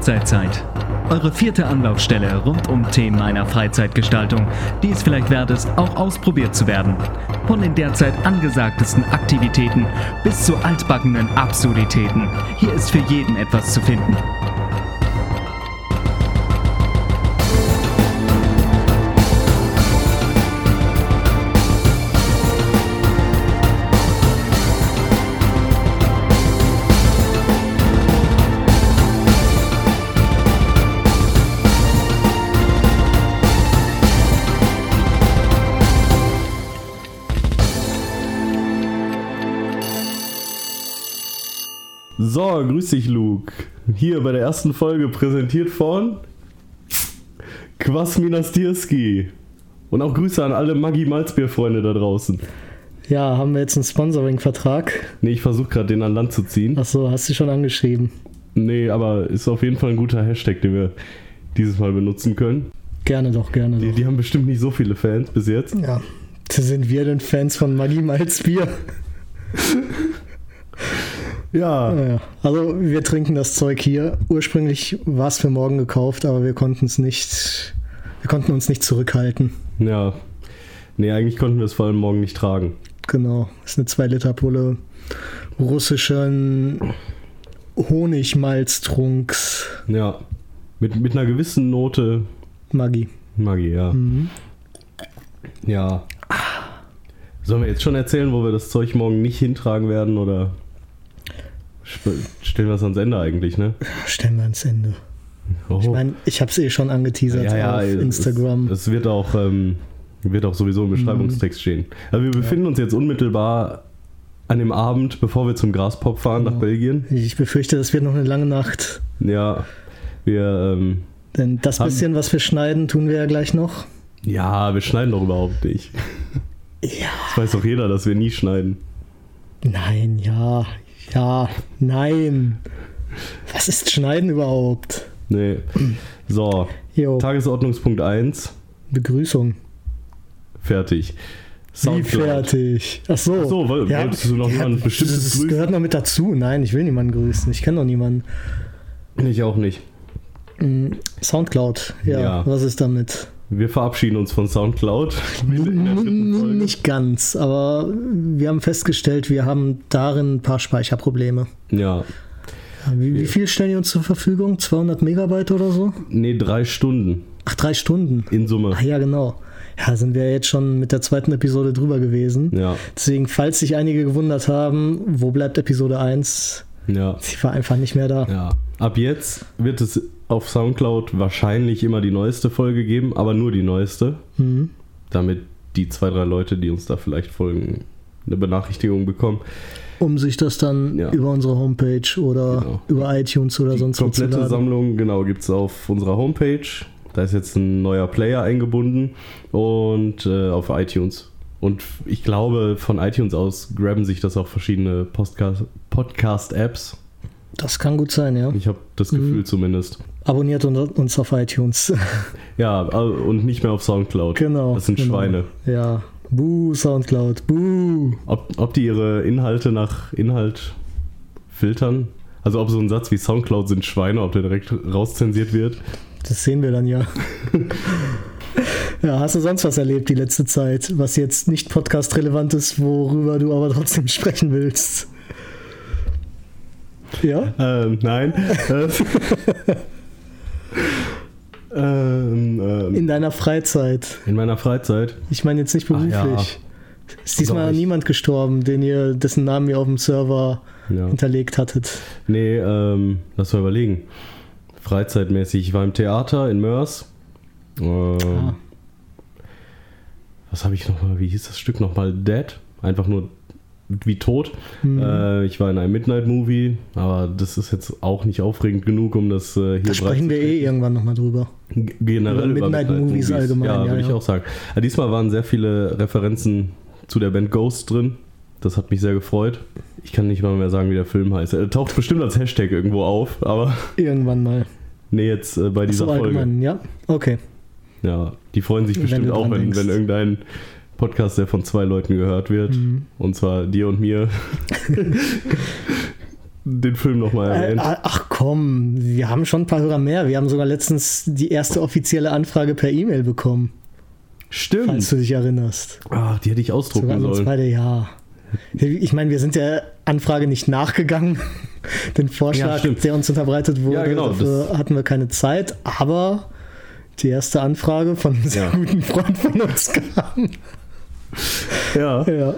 Freizeitzeit. Eure vierte Anlaufstelle rund um Themen einer Freizeitgestaltung, die es vielleicht wert ist, auch ausprobiert zu werden. Von den derzeit angesagtesten Aktivitäten bis zu altbackenen Absurditäten. Hier ist für jeden etwas zu finden. Dich, Luke. Hier bei der ersten Folge präsentiert von Quasminas Dirski. Und auch Grüße an alle Maggi Malzbier-Freunde da draußen. Ja, haben wir jetzt einen Sponsoring-Vertrag? Nee, ich versuche gerade den an Land zu ziehen. Achso, hast du schon angeschrieben? Nee, aber ist auf jeden Fall ein guter Hashtag, den wir dieses Mal benutzen können. Gerne doch, gerne Die, doch. die haben bestimmt nicht so viele Fans bis jetzt. Ja, sind wir denn Fans von Maggi Malzbier? Ja, Ja, also wir trinken das Zeug hier. Ursprünglich war es für morgen gekauft, aber wir konnten es nicht, wir konnten uns nicht zurückhalten. ja. Nee, eigentlich konnten wir es vor allem morgen nicht tragen. Genau, das ist eine 2 Liter Pulle russischen Honigmalztrunks Ja. Mit, mit einer gewissen Note Maggi. Maggi, ja. Mhm. Ja. Sollen wir jetzt schon erzählen, wo wir das Zeug morgen nicht hintragen werden oder sp- stellen wir es ans Ende eigentlich, ne? Stellen wir ans Ende. Oh. Ich meine, ich habe es eh schon angeteasert auf es- Instagram. Es, es wird auch ähm, wird auch sowieso im Beschreibungstext Mhm. stehen. Also wir befinden uns jetzt unmittelbar an dem Abend, bevor wir zum Graspop fahren nach Genau. Belgien. Ich befürchte, das wird noch eine lange Nacht. Ja, wir ähm, Denn das bisschen, was wir schneiden, tun wir ja gleich noch. ja, wir schneiden doch überhaupt nicht. Ja. Das weiß doch jeder, dass wir nie schneiden. Nein, ja, ja, nein. Was ist Schneiden überhaupt? Nee. So, Jo, Tagesordnungspunkt 1, Begrüßung. fertig. Wie Soundcloud. fertig. Ach so. Ach so, woll- wolltest du noch jemand Bestimmtes Das grüßen? gehört noch mit dazu. Nein, ich will niemanden grüßen. Ich kenne noch niemanden. Ich auch nicht. Mm, Soundcloud, ja, Ja. was ist damit? Wir verabschieden uns von Soundcloud. Nicht ganz, aber wir haben festgestellt, wir haben darin ein paar Speicherprobleme. Ja. Wie, wie viel stellen die uns zur Verfügung? 200 Megabyte oder so? Nee, drei Stunden Ach, drei Stunden. in Summe. Ah ja, genau. Ja, sind wir jetzt schon mit der zweiten Episode drüber gewesen. Ja, Deswegen, falls sich einige gewundert haben, wo bleibt Episode 1? ja, Sie war einfach nicht mehr da. ja. Ab jetzt wird es auf Soundcloud wahrscheinlich immer die neueste Folge geben, aber nur die neueste, Mhm. damit die zwei, drei Leute, die uns da vielleicht folgen, eine Benachrichtigung bekommen. Um sich das dann Ja. über unsere Homepage oder Genau. über iTunes oder Die sonst wo zu komplette. Sammlung, genau, gibt es auf unserer Homepage. Da ist jetzt ein neuer Player eingebunden und äh, auf iTunes. Und ich glaube, von iTunes aus graben sich das auch verschiedene Podcast- Podcast-Apps. Das kann gut sein, ja. ich habe das Mhm. Gefühl zumindest. Abonniert un- uns auf iTunes. Ja, und nicht mehr auf Soundcloud. genau. Das sind genau. Schweine. Ja. Buh, Soundcloud. Buh. Ob, ob die ihre Inhalte nach Inhalt filtern? Also ob so ein Satz wie Soundcloud sind Schweine, ob der direkt rauszensiert wird? Das sehen wir dann ja. ja, hast du sonst was erlebt die letzte Zeit, was jetzt nicht podcast-relevant ist, worüber du aber trotzdem sprechen willst? Ja? Ähm, nein. Äh, ähm, ähm, In deiner Freizeit. in meiner Freizeit. Ich meine jetzt nicht Ach ja. beruflich. Ist diesmal niemand gestorben, den ihr, dessen Namen ihr auf dem Server Ja. hinterlegt hattet. Nee, ähm, lass mal überlegen. Freizeitmäßig. Ich war im Theater in Mörs. Ähm, Ah. Was habe ich nochmal? Wie hieß das Stück nochmal? Dead? Einfach nur wie tot. Hm. Äh, ich war in einem Midnight-Movie, aber das ist jetzt auch nicht aufregend genug, um das äh, hier da sprechen wir eh irgendwann nochmal drüber. G- generell Über Midnight-Movies allgemein, Ja, ja, würde ich ja. auch sagen. Aber diesmal waren sehr viele Referenzen zu der Band Ghost drin. Das hat mich sehr gefreut. Ich kann nicht mal mehr sagen, wie der Film heißt. Er taucht bestimmt als Hashtag irgendwo auf, aber Irgendwann mal. nee, jetzt äh, bei dieser so Folge. ja? Okay. Ja, die freuen sich Wenn bestimmt auch, wenn, denkst. wenn irgendein Podcast, der von zwei Leuten gehört wird, Mhm. und zwar dir und mir, den Film nochmal Äh, erwähnt. ach komm, wir haben schon ein paar Hörer mehr. Wir haben sogar letztens die erste offizielle Anfrage per E-Mail bekommen, falls Stimmt. du dich erinnerst. Ach, die hätte ich Sogar ausdrucken uns sollen. beide, ja. Ich meine, wir sind der Anfrage nicht nachgegangen. Den Ja, Vorschlag, stimmt. der uns unterbreitet wurde, Ja, genau, dafür hatten wir keine Zeit. Aber die erste Anfrage von einem sehr Ja. guten Freund von uns kam. Ja. Ja.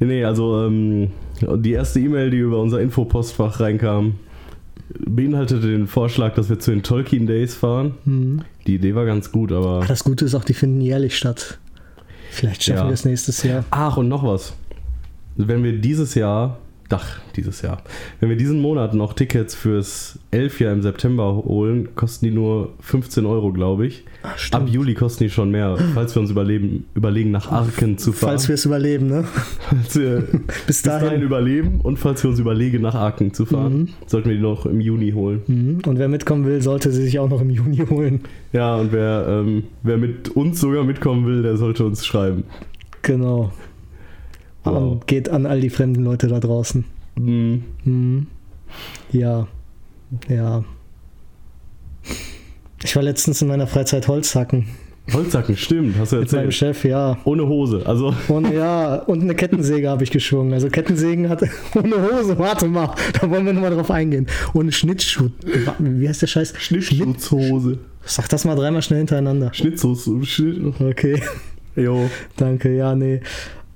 Nee, also ähm, die erste E-Mail, die über unser Infopostfach reinkam, beinhaltete den Vorschlag, dass wir zu den Tolkien Days fahren. Hm. Die Idee war ganz gut, aber. Das Gute ist auch, die finden jährlich statt. Vielleicht schaffen Ja. wir es nächstes Jahr. Ach, und noch was. Wenn wir dieses Jahr, ach, dieses Jahr, wenn wir diesen Monat noch Tickets fürs Elfjahr im September holen, kosten die nur 15 Euro, glaube ich. Stimmt. Ab Juli kosten die schon mehr, falls wir uns überleben, überlegen, nach Arken zu fahren. Falls wir es überleben, ne? Falls wir Bis bis dahin dahin. überleben und falls wir uns überlegen, nach Arken zu fahren, Mhm. sollten wir die noch im Juni holen. Mhm. Und wer mitkommen will, sollte sie sich auch noch im Juni holen. Ja, und wer, ähm, wer mit uns sogar mitkommen will, der sollte uns schreiben. Genau. Wow. Und geht an all die fremden Leute da draußen. Mhm. Mhm. Ja. Ja. Ich war letztens in meiner Freizeit Holzhacken. Holzsacken, stimmt, hast du Mit meinem erzählt. Chef, ja. Ohne Hose, also Und ja, und eine Kettensäge habe ich geschwungen. Also Kettensägen hat ohne Hose, warte mal, da wollen wir nochmal drauf eingehen. Ohne Schnittschuh. Wie heißt der Scheiß? Schnittschutzhose. Sag das mal dreimal schnell hintereinander. Schnitzhose. Schnitt, Okay, jo. danke, ja, nee.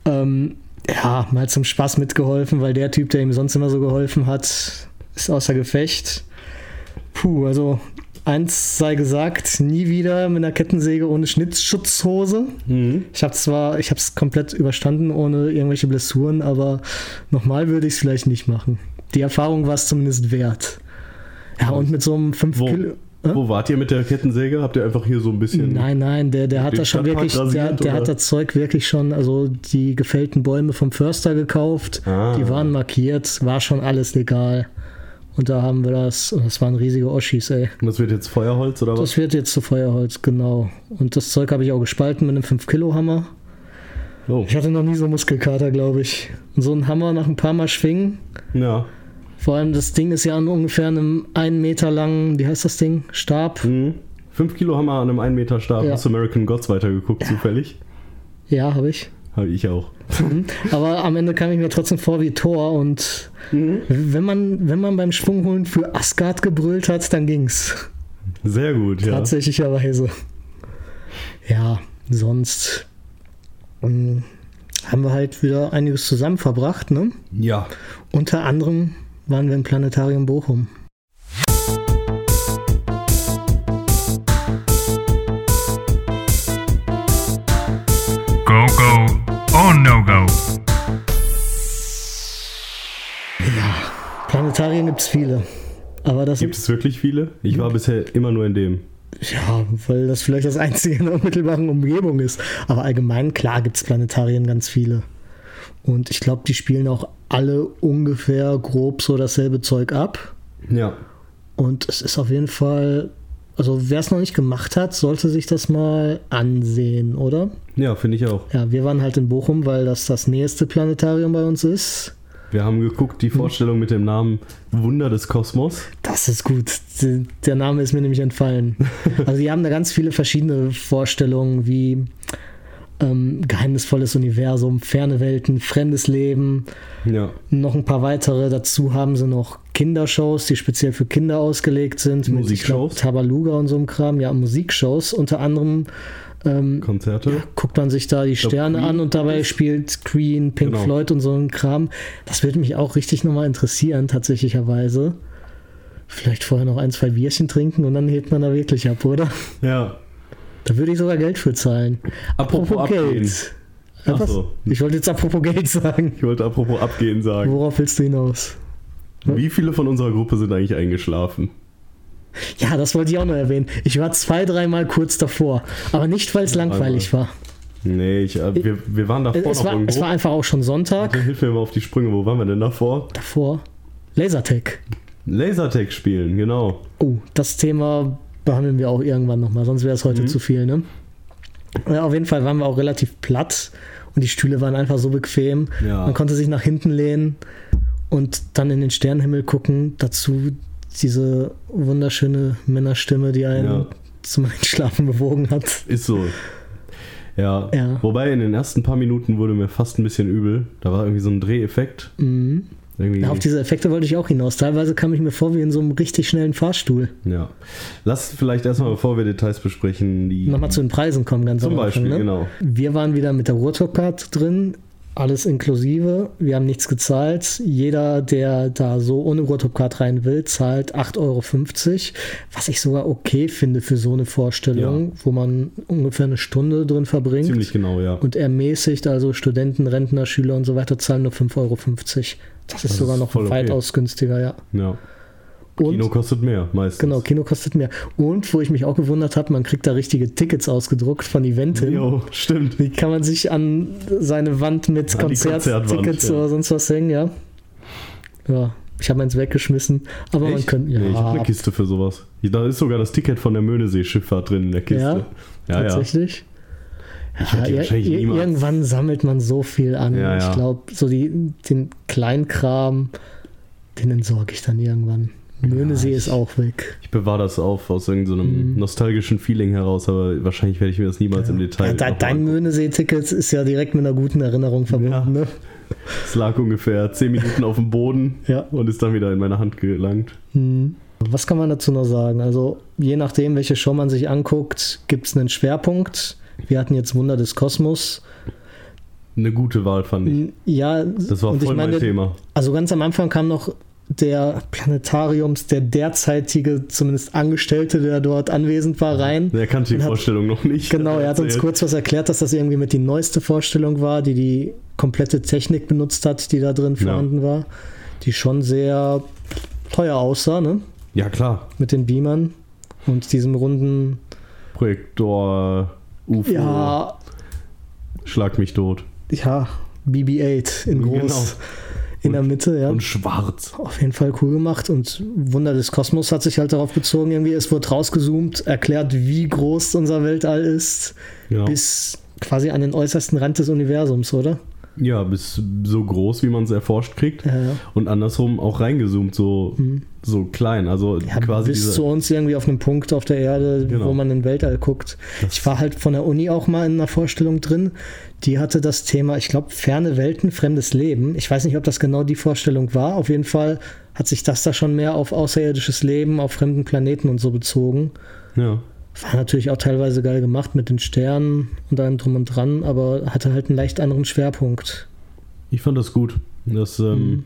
Ähm, ja, mal zum Spaß mitgeholfen, weil der Typ, der ihm sonst immer so geholfen hat, ist außer Gefecht. Puh, also eins sei gesagt, nie wieder mit einer Kettensäge ohne Schnittschutzhose. Mhm. Ich habe zwar, ich habe es komplett überstanden ohne irgendwelche Blessuren, aber nochmal würde ich es vielleicht nicht machen. Die Erfahrung war es zumindest wert. Ja, und mit so einem 5 Wo? Kilo. Hä? Wo wart ihr mit der Kettensäge? Habt ihr einfach hier so ein bisschen. Nein, nein, der, der hat das schon wirklich, der, der hat das Zeug wirklich schon, also die gefällten Bäume vom Förster gekauft, Ah. die waren markiert, war schon alles legal. Und da haben wir das, und das waren riesige Oschis, ey. Und das wird jetzt Feuerholz oder was? Das wird jetzt zu Feuerholz, genau. Und das Zeug habe ich auch gespalten mit einem 5-Kilo-Hammer. Oh. Ich hatte noch nie so Muskelkater, glaube ich. Und so ein Hammer nach ein paar Mal schwingen. Ja. Vor allem das Ding ist ja an ungefähr einem einen Meter langen, wie heißt das Ding? Stab. Mhm. 5 Kilo Hammer an einem 1 Meter Stab. Ja. Hast du American Gods weitergeguckt, zufällig? Ja, habe ich. Habe ich auch. Mhm. Aber am Ende kam ich mir trotzdem vor wie Thor. Und wenn man, wenn man beim Schwungholen für Asgard gebrüllt hat, dann ging's. Sehr gut, ja. Tatsächlicherweise. Ja, sonst ähm, haben wir halt wieder einiges zusammen verbracht, ne? Ja. Unter anderem waren wir im Planetarium Bochum. Go, go, or no go. Planetarien gibt es viele. Aber das Gibt es wirklich viele? Ich war bisher immer nur in dem. Ja, weil das vielleicht das einzige in der unmittelbaren Umgebung ist. Aber allgemein, klar, gibt es Planetarien ganz viele. Und ich glaube, die spielen auch alle ungefähr grob so dasselbe Zeug ab. Ja. Und es ist auf jeden Fall, also wer es noch nicht gemacht hat, sollte sich das mal ansehen, oder? Ja, finde ich auch. Ja, wir waren halt in Bochum, weil das das nächste Planetarium bei uns ist. Wir haben geguckt, die Vorstellung mit dem Namen Wunder des Kosmos. Das ist gut. Der Name ist mir nämlich entfallen. Also die haben da ganz viele verschiedene Vorstellungen wie ähm, geheimnisvolles Universum, ferne Welten, fremdes Leben, Ja. noch ein paar weitere. Dazu haben sie noch Kindershows, die speziell für Kinder ausgelegt sind. mit, glaub, Musikshows? Tabaluga und so einem Kram. Ja, Musikshows. Unter anderem ähm, Konzerte. guckt man sich da die glaub, Sterne Queen an und dabei spielt Queen, Pink Genau. Floyd und so ein Kram. Das würde mich auch richtig nochmal interessieren, tatsächlicherweise. Vielleicht vorher noch ein, zwei Bierchen trinken und dann hebt man da wirklich ab, oder? Ja. Da würde ich sogar Geld für zahlen. Apropos abgehen. Ja, Ach so. Ich wollte jetzt apropos Geld sagen. Ich wollte apropos abgehen sagen. Worauf willst du hinaus? Wie viele von unserer Gruppe sind eigentlich eingeschlafen? Ja, das wollte ich auch noch erwähnen. Ich war zwei, dreimal kurz davor. Aber nicht, weil es langweilig war. Nee, ich, äh, wir, wir waren davor Es noch war, irgendwo. es war einfach auch schon Sonntag. Hilf mir mal auf die Sprünge. Wo waren wir denn davor? Davor. Lasertech. Lasertag spielen, genau. Oh, das Thema behandeln wir auch irgendwann nochmal, sonst wäre es heute zu viel, ne? Ja, auf jeden Fall waren wir auch relativ platt und die Stühle waren einfach so bequem. Ja. Man konnte sich nach hinten lehnen und dann in den Sternenhimmel gucken, dazu diese wunderschöne Männerstimme, die einen Ja. zum Einschlafen bewogen hat. Ist so. Ja. Ja. Wobei in den ersten paar Minuten wurde mir fast ein bisschen übel. Da war irgendwie so ein Dreheffekt. Mhm. Irgendwie, Ja, auf diese Effekte wollte ich auch hinaus. Teilweise kam ich mir vor wie in so einem richtig schnellen Fahrstuhl. ja. Lass vielleicht erstmal, bevor wir Details besprechen, die. Nochmal zu den Preisen kommen ganz Zum am Anfang, Beispiel, ne? genau. Wir waren wieder mit der Ruhrtop-Card drin, alles inklusive. Wir haben nichts gezahlt. Jeder, der da so ohne Ruhrtop-Card rein will, zahlt 8,50 Euro. Was ich sogar okay finde für so eine Vorstellung, wo man ungefähr eine Stunde drin verbringt. Ziemlich genau, ja. Und ermäßigt, also Studenten, Rentner, Schüler und so weiter, zahlen nur 5,50 Euro. Das ist Das sogar ist noch voll okay. weitaus günstiger, ja. ja. Und Kino kostet mehr, meistens. Genau, Kino kostet mehr. Und wo ich mich auch gewundert habe, man kriegt da richtige Tickets ausgedruckt von Eventim. Jo, stimmt. Die kann man sich an seine Wand mit die Konzerttickets ja. oder sonst was hängen, ja. Ja, ich habe eins weggeschmissen. Aber man Echt? könnte, ja, Nee, ich habe eine Kiste für sowas. Da ist sogar das Ticket von der Möhnesee-Schifffahrt drin in der Kiste. Ja? Ja, ja. tatsächlich. Ich Ja, niemals. irgendwann sammelt man so viel an. Ja, ja. Ich glaube, so die, den Kleinkram, den entsorge ich dann irgendwann. Möhnesee ist auch weg. Ich bewahre das auf aus irgendeinem Mhm. nostalgischen Feeling heraus, aber wahrscheinlich werde ich mir das niemals im Detail. Ja, de, dein. Möhnesee-Ticket ist ja direkt mit einer guten Erinnerung verbunden. Ja. Ne? Es lag ungefähr 10 Minuten auf dem Boden Ja. und ist dann wieder in meine Hand gelangt. Hm. Was kann man dazu noch sagen? Also, je nachdem, welche Show man sich anguckt, gibt es einen Schwerpunkt. Wir hatten jetzt Wunder des Kosmos. Eine gute Wahl, fand ich. Ja, Das war voll ich meine, mein Thema. also ganz am Anfang kam noch der Planetariums, der derzeitige, zumindest Angestellte, der dort anwesend war, rein. Er kannte die hat- Vorstellung noch nicht. Genau, er hat uns kurz was erklärt, dass das irgendwie mit die neueste Vorstellung war, die die komplette Technik benutzt hat, die da drin Ja. vorhanden war, die schon sehr teuer aussah, ne? Ja, klar. Mit den Beamern und diesem runden, Projektor, UFO, ja, schlag mich tot. ja, BB-8 in groß Genau. in der Mitte, ja. Und schwarz. Auf jeden Fall cool gemacht und Wunder des Kosmos hat sich halt darauf bezogen, irgendwie, es wurde rausgezoomt, erklärt, wie groß unser Weltall ist, Genau. bis quasi an den äußersten Rand des Universums, oder? Ja, bis so groß, wie man es erforscht kriegt. Ja, ja. Und andersrum auch reingezoomt, so, Mhm. so klein. Also Ja, quasi bis zu uns irgendwie auf einem Punkt auf der Erde, Genau. wo man in den Weltall guckt. Das- ich war halt von der Uni auch mal in einer Vorstellung drin. Die hatte das Thema, ich glaube, ferne Welten, fremdes Leben. Ich weiß nicht, ob das genau die Vorstellung war. Auf jeden Fall hat sich das da schon mehr auf außerirdisches Leben, auf fremden Planeten und so bezogen. Ja. War natürlich auch teilweise geil gemacht mit den Sternen und allem drum und dran, aber hatte halt einen leicht anderen Schwerpunkt. Ich fand das gut. Das ähm, Mhm.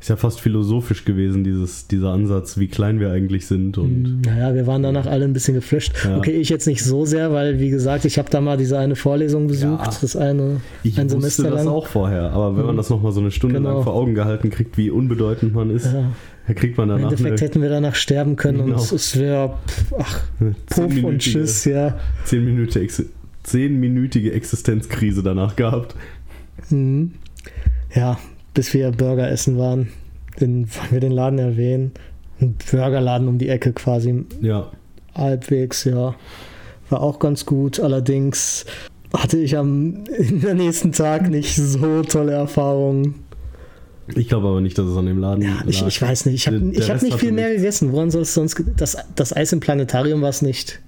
ist ja fast philosophisch gewesen, dieses, dieser Ansatz, wie klein wir eigentlich sind. Und Naja, wir waren danach alle ein bisschen geflasht. Ja. Okay, ich jetzt nicht so sehr, weil, wie gesagt, ich habe da mal diese eine Vorlesung besucht, Ja. das eine ich ein wusste Semester das lang. auch vorher. Aber wenn man Mhm. das nochmal so eine Stunde Genau. lang vor Augen gehalten kriegt, wie unbedeutend man ist, Ja. Da kriegt man Im danach Endeffekt eine hätten wir danach sterben können Genau. und es wäre, ach, Puff und Tschüss, ja. zehnminütige, zehnminütige Existenzkrise danach gehabt. Mhm. Ja, bis wir Burger essen waren. Den, wollen wir den Laden erwähnen? Ein Burgerladen um die Ecke quasi, Ja, halbwegs, ja. War auch ganz gut. Allerdings hatte ich am nächsten Tag nicht so tolle Erfahrungen. Ich glaube aber nicht, dass es an dem Laden Ja, ich, ich weiß nicht. Ich habe hab nicht viel mehr nichts. gegessen. Woran soll es sonst. Das, das Eis im Planetarium war es nicht.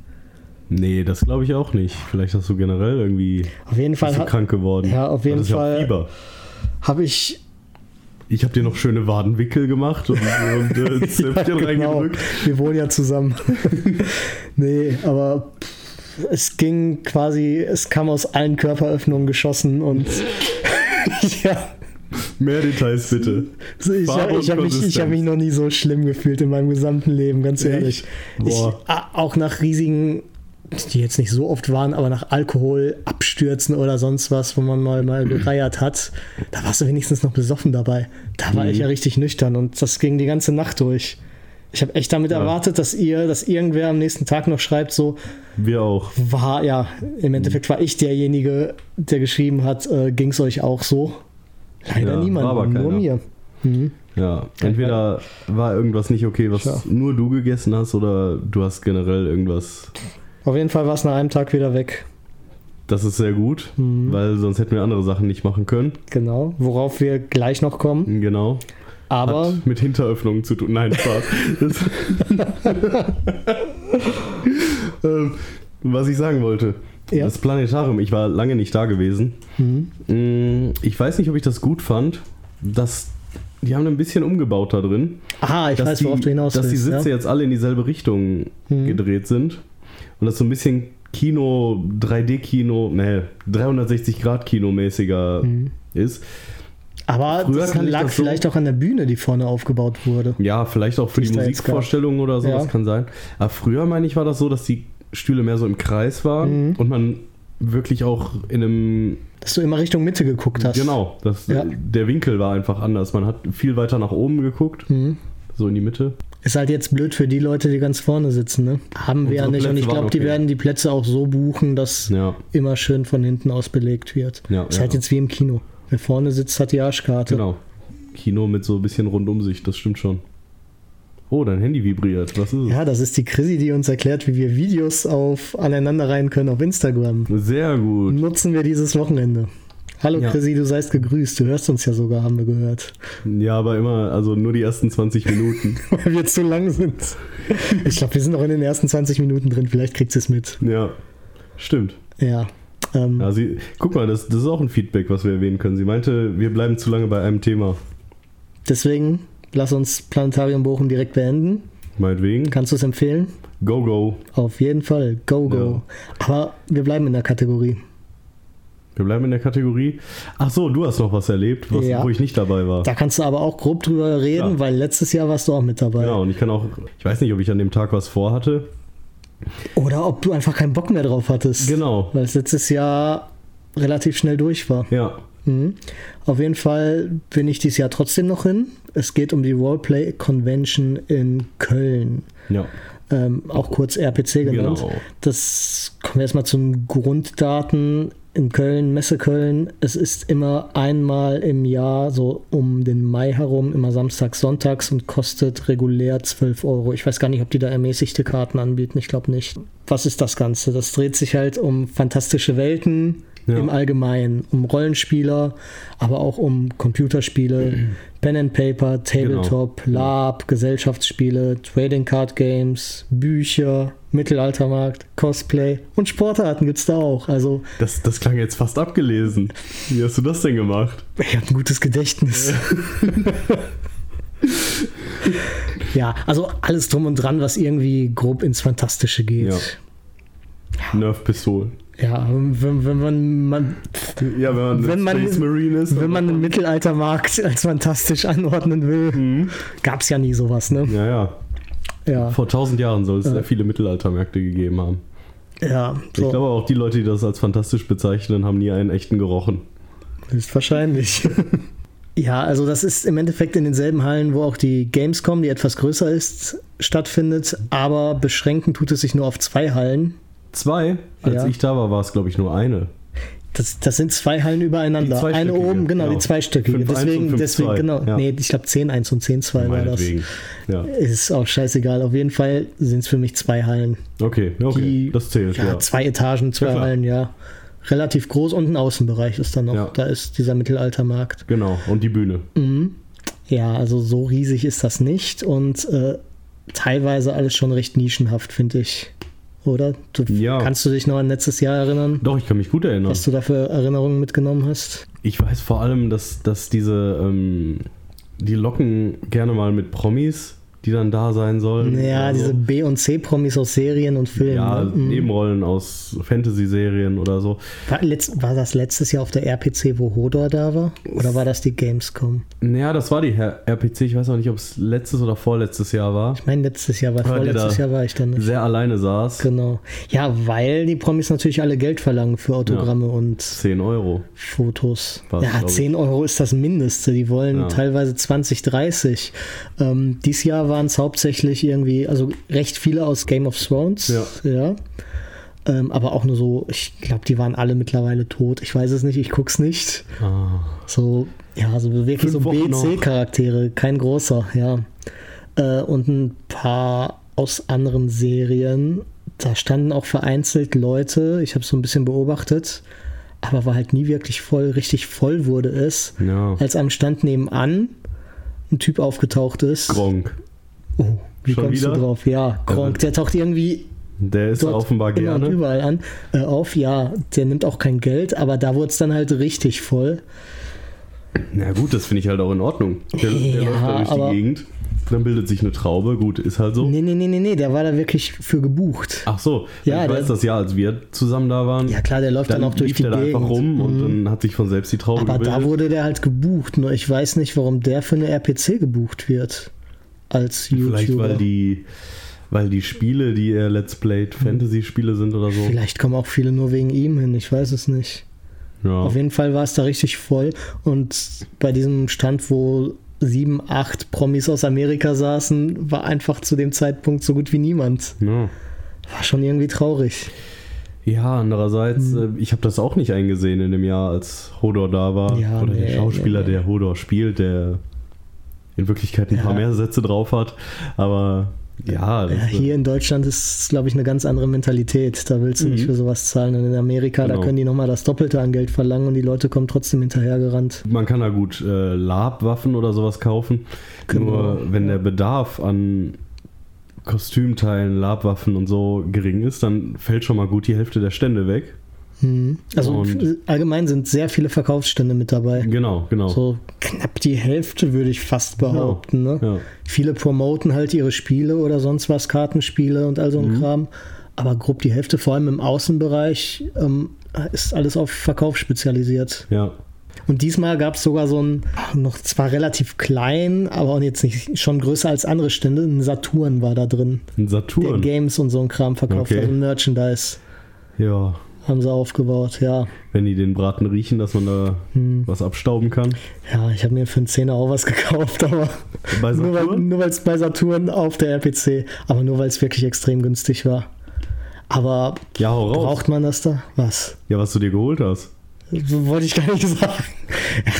Nee, das glaube ich auch nicht. Vielleicht hast du generell irgendwie Auf jeden Fall ha krank geworden. Ja, auf jeden ja Fall. Fieber. habe ich. Ich habe dir noch schöne Wadenwickel gemacht und, und äh, Zäpfchen Ja, reingedrückt. Wir wohnen ja zusammen. nee, aber es ging quasi, es kam aus allen Körperöffnungen geschossen und ja, Mehr Details bitte. so ich habe ich hab mich, ich hab mich noch nie so schlimm gefühlt in meinem gesamten Leben, ganz ehrlich. Ich, auch nach riesigen, die jetzt nicht so oft waren, aber nach Alkohol, Abstürzen oder sonst was, wo man mal, mal gereiert hat, da warst du wenigstens noch besoffen dabei. Da war ich Mhm. ja richtig nüchtern und das ging die ganze Nacht durch. Ich habe echt damit Ja. erwartet, dass ihr, dass irgendwer am nächsten Tag noch schreibt, so, Wir auch. war, ja, im Endeffekt war ich derjenige, der geschrieben hat, äh, ging es euch auch so? Leider Ja, niemand, aber nur keiner. mir. Mhm. Ja, entweder war irgendwas nicht okay, was Tja. nur du gegessen hast, oder du hast generell irgendwas. Auf jeden Fall war es nach einem Tag wieder weg. Das ist sehr gut, Mhm. weil sonst hätten wir andere Sachen nicht machen können. Genau, worauf wir gleich noch kommen. Genau. Aber Hat mit Hinteröffnungen zu tun. Nein, Spaß. Ähm, was ich sagen wollte. Ja. Das Planetarium, ich war lange nicht da gewesen. Mhm. Mm, Ich weiß nicht, ob ich das gut fand. Dass die haben ein bisschen umgebaut da drin. aha, ich weiß, die, worauf du hinaus Dass die willst. Sitze ja? jetzt alle in dieselbe Richtung Mhm. gedreht sind. Und das so ein bisschen Kino, 3D-Kino, ne, 360-Grad-Kino mäßiger Mhm. ist. Aber Früher das lag das so- vielleicht auch an der Bühne, die vorne aufgebaut wurde. Ja, vielleicht auch für Die die. Musikvorstellungen oder so, Ja. das kann sein. Aber früher, meine ich, war das so, dass die Stühle mehr so im Kreis waren Mhm. und man wirklich auch in einem. Dass du immer Richtung Mitte geguckt hast. Genau, das, Ja. der Winkel war einfach anders. Man hat viel weiter nach oben geguckt, Mhm. so in die Mitte. Ist halt jetzt blöd für die Leute, die ganz vorne sitzen. Ne? Haben wir ja nicht. Und Plätze ich glaube, waren die okay. werden die Plätze auch so buchen, dass Ja, immer schön von hinten aus belegt wird. Ja, ist halt jetzt wie im Kino. Wer vorne sitzt, hat die Arschkarte. genau. Kino mit so ein bisschen Rundumsicht, das stimmt schon. Oh, dein Handy vibriert. Was ist es? Ja, das ist die Chrissy, die uns erklärt, wie wir Videos auf aneinanderreihen können auf Instagram. Sehr gut. Nutzen wir dieses Wochenende. Hallo Ja. Chrissy, du seist gegrüßt. Du hörst uns ja sogar, haben wir gehört. Ja, aber immer, also nur die ersten 20 Minuten. Weil wir zu lang sind. Ich glaube, wir sind noch in den ersten 20 Minuten drin. Vielleicht kriegt sie es mit. ja, stimmt. Ja. Ähm, Ja, sie, guck mal, das, das ist auch ein Feedback, was wir erwähnen können. Sie meinte, wir bleiben zu lange bei einem Thema. Deswegen lass uns Planetarium Bochum direkt beenden. Meinetwegen. Kannst du es empfehlen? Go, go. Auf jeden Fall. Go, go. Aber wir bleiben in der Kategorie. Wir bleiben in der Kategorie. Ach so, du hast noch was erlebt, was, Ja. wo ich nicht dabei war. Da kannst du aber auch grob drüber reden, Ja. weil letztes Jahr warst du auch mit dabei. Genau, und ich kann auch, ich weiß nicht, ob ich an dem Tag was vorhatte. Oder ob du einfach keinen Bock mehr drauf hattest. Genau. Weil es letztes Jahr relativ schnell durch war. Ja, Mhm. Auf jeden Fall bin ich dieses Jahr trotzdem noch hin. Es geht um die Roleplay Convention in Köln. ja, Ähm, auch kurz RPC genannt. Genau. Das kommen wir erstmal zu den Grunddaten. In Köln, Messe Köln, es ist immer einmal im Jahr, so um den Mai herum, immer samstags, sonntags und kostet regulär 12 Euro. Ich weiß gar nicht, ob die da ermäßigte Karten anbieten, ich glaube nicht. Was ist das Ganze? Das dreht sich halt um fantastische Welten Ja. im Allgemeinen, um Rollenspieler, aber auch um Computerspiele, Pen and Paper, Tabletop, Lab, Gesellschaftsspiele, Trading Card Games, Bücher, Mittelaltermarkt, Cosplay und Sportarten gibt es da auch. Also das, das klang jetzt fast abgelesen. Wie hast du das denn gemacht? ich habe ein gutes Gedächtnis. ja, also alles drum und dran, was irgendwie grob ins Fantastische geht. Ja. Nerf-Pistolen. Ja, wenn, wenn man, man Ja, wenn man, Wenn man- Space Marine ist. wenn man den Mittelaltermarkt als fantastisch anordnen will, Mhm. gab es ja nie sowas, ne? Ja, ja. Ja, Vor tausend Jahren soll es Ja. sehr viele Mittelaltermärkte gegeben haben. ja, Ich so, glaube auch die Leute, die das als fantastisch bezeichnen, haben nie einen echten gerochen. ist wahrscheinlich. ja, also das ist im Endeffekt in denselben Hallen, wo auch die Gamescom, die etwas größer ist, stattfindet, aber beschränken tut es sich nur auf zwei Hallen. Zwei, als Ja. ich da war, war es, glaube ich, nur eine. Das, das sind zwei Hallen übereinander. Zweistöckige, Eine oben, genau, genau. die zweistöckige. 5-1 und Deswegen, 5-2, deswegen, genau. ja. Nee, ich glaube 10, 1 und 10, 2 war das. Ja. Ist auch scheißegal. Auf jeden Fall sind es für mich zwei Hallen. Okay, okay. Die- das zählt, Ja, ja. zwei Etagen, zwei Ja. Hallen, ja. Relativ groß und ein Außenbereich ist dann noch. Da ist dieser Mittelaltermarkt. Genau, und die Bühne. Mhm. Ja, also so riesig ist das nicht und äh, teilweise alles schon recht nischenhaft, finde ich. Oder? Du, Ja. Kannst du dich noch an letztes Jahr erinnern, Doch, ich kann mich gut erinnern. was du da für Erinnerungen mitgenommen hast? Ich weiß vor allem, dass, dass diese, ähm, die locken gerne mal mit Promis, die dann da sein sollen. Ja, oder so. diese B- und C-Promis aus Serien und Filmen. Ja, ne? Mhm. Nebenrollen aus Fantasy-Serien oder so. War, letzt, war das letztes Jahr auf der RPC, wo Hodor da war? Oder war das die Gamescom? Naja, das war die RPC. Ich weiß auch nicht, ob es letztes oder vorletztes Jahr war. Ich meine, letztes Jahr, weil vorletztes Jahr war ich dann nicht. Sehr alleine saß. Genau. Ja, weil die Promis natürlich alle Geld verlangen für Autogramme und 10 Euro. Fotos. War's, ja, glaub ich. 10 Euro ist das Mindeste. Die wollen Ja. teilweise 20, 30. Ähm, dies Jahr waren es hauptsächlich irgendwie, also recht viele aus Game of Thrones. Ja. ja. Ähm, aber auch nur so, ich glaube, die waren alle mittlerweile tot. Ich weiß es nicht, ich guck's nicht. Ah. So, ja, so wirklich Fünf so. B-C-Charaktere, kein großer, ja. Äh, und ein paar aus anderen Serien. Da standen auch vereinzelt Leute, ich habe so ein bisschen beobachtet, aber war halt nie wirklich voll, richtig voll wurde es, Ja. als am Stand nebenan ein Typ aufgetaucht ist. Gronk. Oh, wie Schon kommst wieder? du drauf? Ja, Gronk, der taucht irgendwie Der ist dort offenbar immer und gerne. überall an, äh, auf. Ja, der nimmt auch kein Geld, aber da wurde es dann halt richtig voll. Na gut, das finde ich halt auch in Ordnung. Der, der Ja, läuft da durch aber- die Gegend, dann bildet sich eine Traube. Gut, ist halt so. Nee, nee, nee, nee, nee, der war da wirklich für gebucht. Ach so, Ja, ich der- weiß das ja, als wir zusammen da waren. Ja klar, der läuft dann, dann auch durch lief die der da Gegend. einfach rum und Mhm. dann hat sich von selbst die Traube Aber gebildet. da wurde der halt gebucht. Nur ich weiß nicht, warum der für eine RPC gebucht wird. Als YouTuber. Vielleicht, weil die, weil die Spiele, die er Let's Played, Fantasy-Spiele sind oder so. Vielleicht kommen auch viele nur wegen ihm hin, ich weiß es nicht. Ja. Auf jeden Fall war es da richtig voll. Und bei diesem Stand, wo sieben, acht Promis aus Amerika saßen, war einfach zu dem Zeitpunkt so gut wie niemand. ja. War schon irgendwie traurig. Ja, andererseits, Hm. äh, ich habe das auch nicht eingesehen in dem Jahr, als Hodor da war. Ja, Oder nee, der Schauspieler, nee, nee. der Hodor spielt, der in Wirklichkeit ein paar Ja. mehr Sätze drauf hat. Aber ja, Ja, hier in Deutschland ist, glaube ich, eine ganz andere Mentalität. Da willst du nicht Mhm. für sowas zahlen. Und in Amerika, da Genau. können die nochmal das Doppelte an Geld verlangen und die Leute kommen trotzdem hinterhergerannt. man kann da gut äh, Labwaffen oder sowas kaufen. Genau, Nur wenn der Bedarf an Kostümteilen, Labwaffen und so gering ist, dann fällt schon mal gut die Hälfte der Stände weg. Mhm. Also Und- allgemein sind sehr viele Verkaufsstände mit dabei. Genau, genau. So knapp die Hälfte würde ich fast behaupten. Ne? Ja. Viele promoten halt ihre Spiele oder sonst was, Kartenspiele und all so ein Mhm. Kram. Aber grob die Hälfte, vor allem im Außenbereich, ähm, ist alles auf Verkauf spezialisiert. Ja. Und diesmal gab es sogar so ein, noch zwar relativ klein, aber auch jetzt nicht schon größer als andere Stände, ein Saturn war da drin. Ein Der Saturn. Games und so ein Kram verkauft, Okay. also Merchandise Ja. Haben sie aufgebaut, ja. Wenn die den Braten riechen, dass man da Hm. was abstauben kann. Ja, ich habe mir für einen Zehner auch was gekauft, aber Bei nur weil Saturn? nur weil es bei Saturn auf der RPC, aber nur weil es wirklich extrem günstig war. Aber Ja, braucht man das da? Was? Ja, was du dir geholt hast. Wollte ich gar nicht sagen.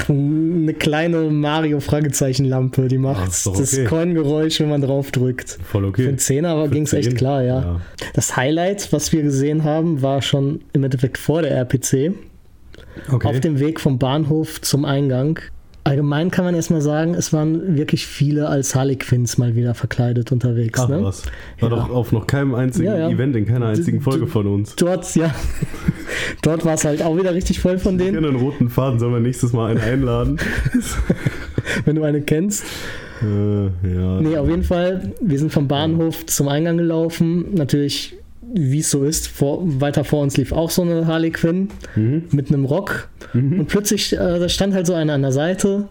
Eine kleine Mario-Fragezeichen-Lampe, die macht ist doch das okay. Coin-Geräusch, wenn man drauf drückt. Voll Für okay. einen Zehner Für ging es echt 10? klar, ja. Ja. Das Highlight, was wir gesehen haben, war schon im Endeffekt vor der RPC. Okay. Auf dem Weg vom Bahnhof zum Eingang. Allgemein kann man erstmal sagen, es waren wirklich viele als Harley Quinns mal wieder verkleidet unterwegs. Ach ne? was. War Ja. doch auf noch keinem einzigen Ja, ja. Event, in keiner einzigen Folge von uns. Dort, ja. Dort war es halt auch wieder richtig voll von denen, einen roten Faden, sollen wir nächstes Mal einen einladen? wenn du eine kennst. äh, ja. Nee, auf jeden Fall, wir sind vom Bahnhof zum Eingang gelaufen. Natürlich, wie es so ist, vor, weiter vor uns lief auch so eine Harley Quinn Mhm. mit einem Rock. Und plötzlich, äh, da stand halt so einer an der Seite.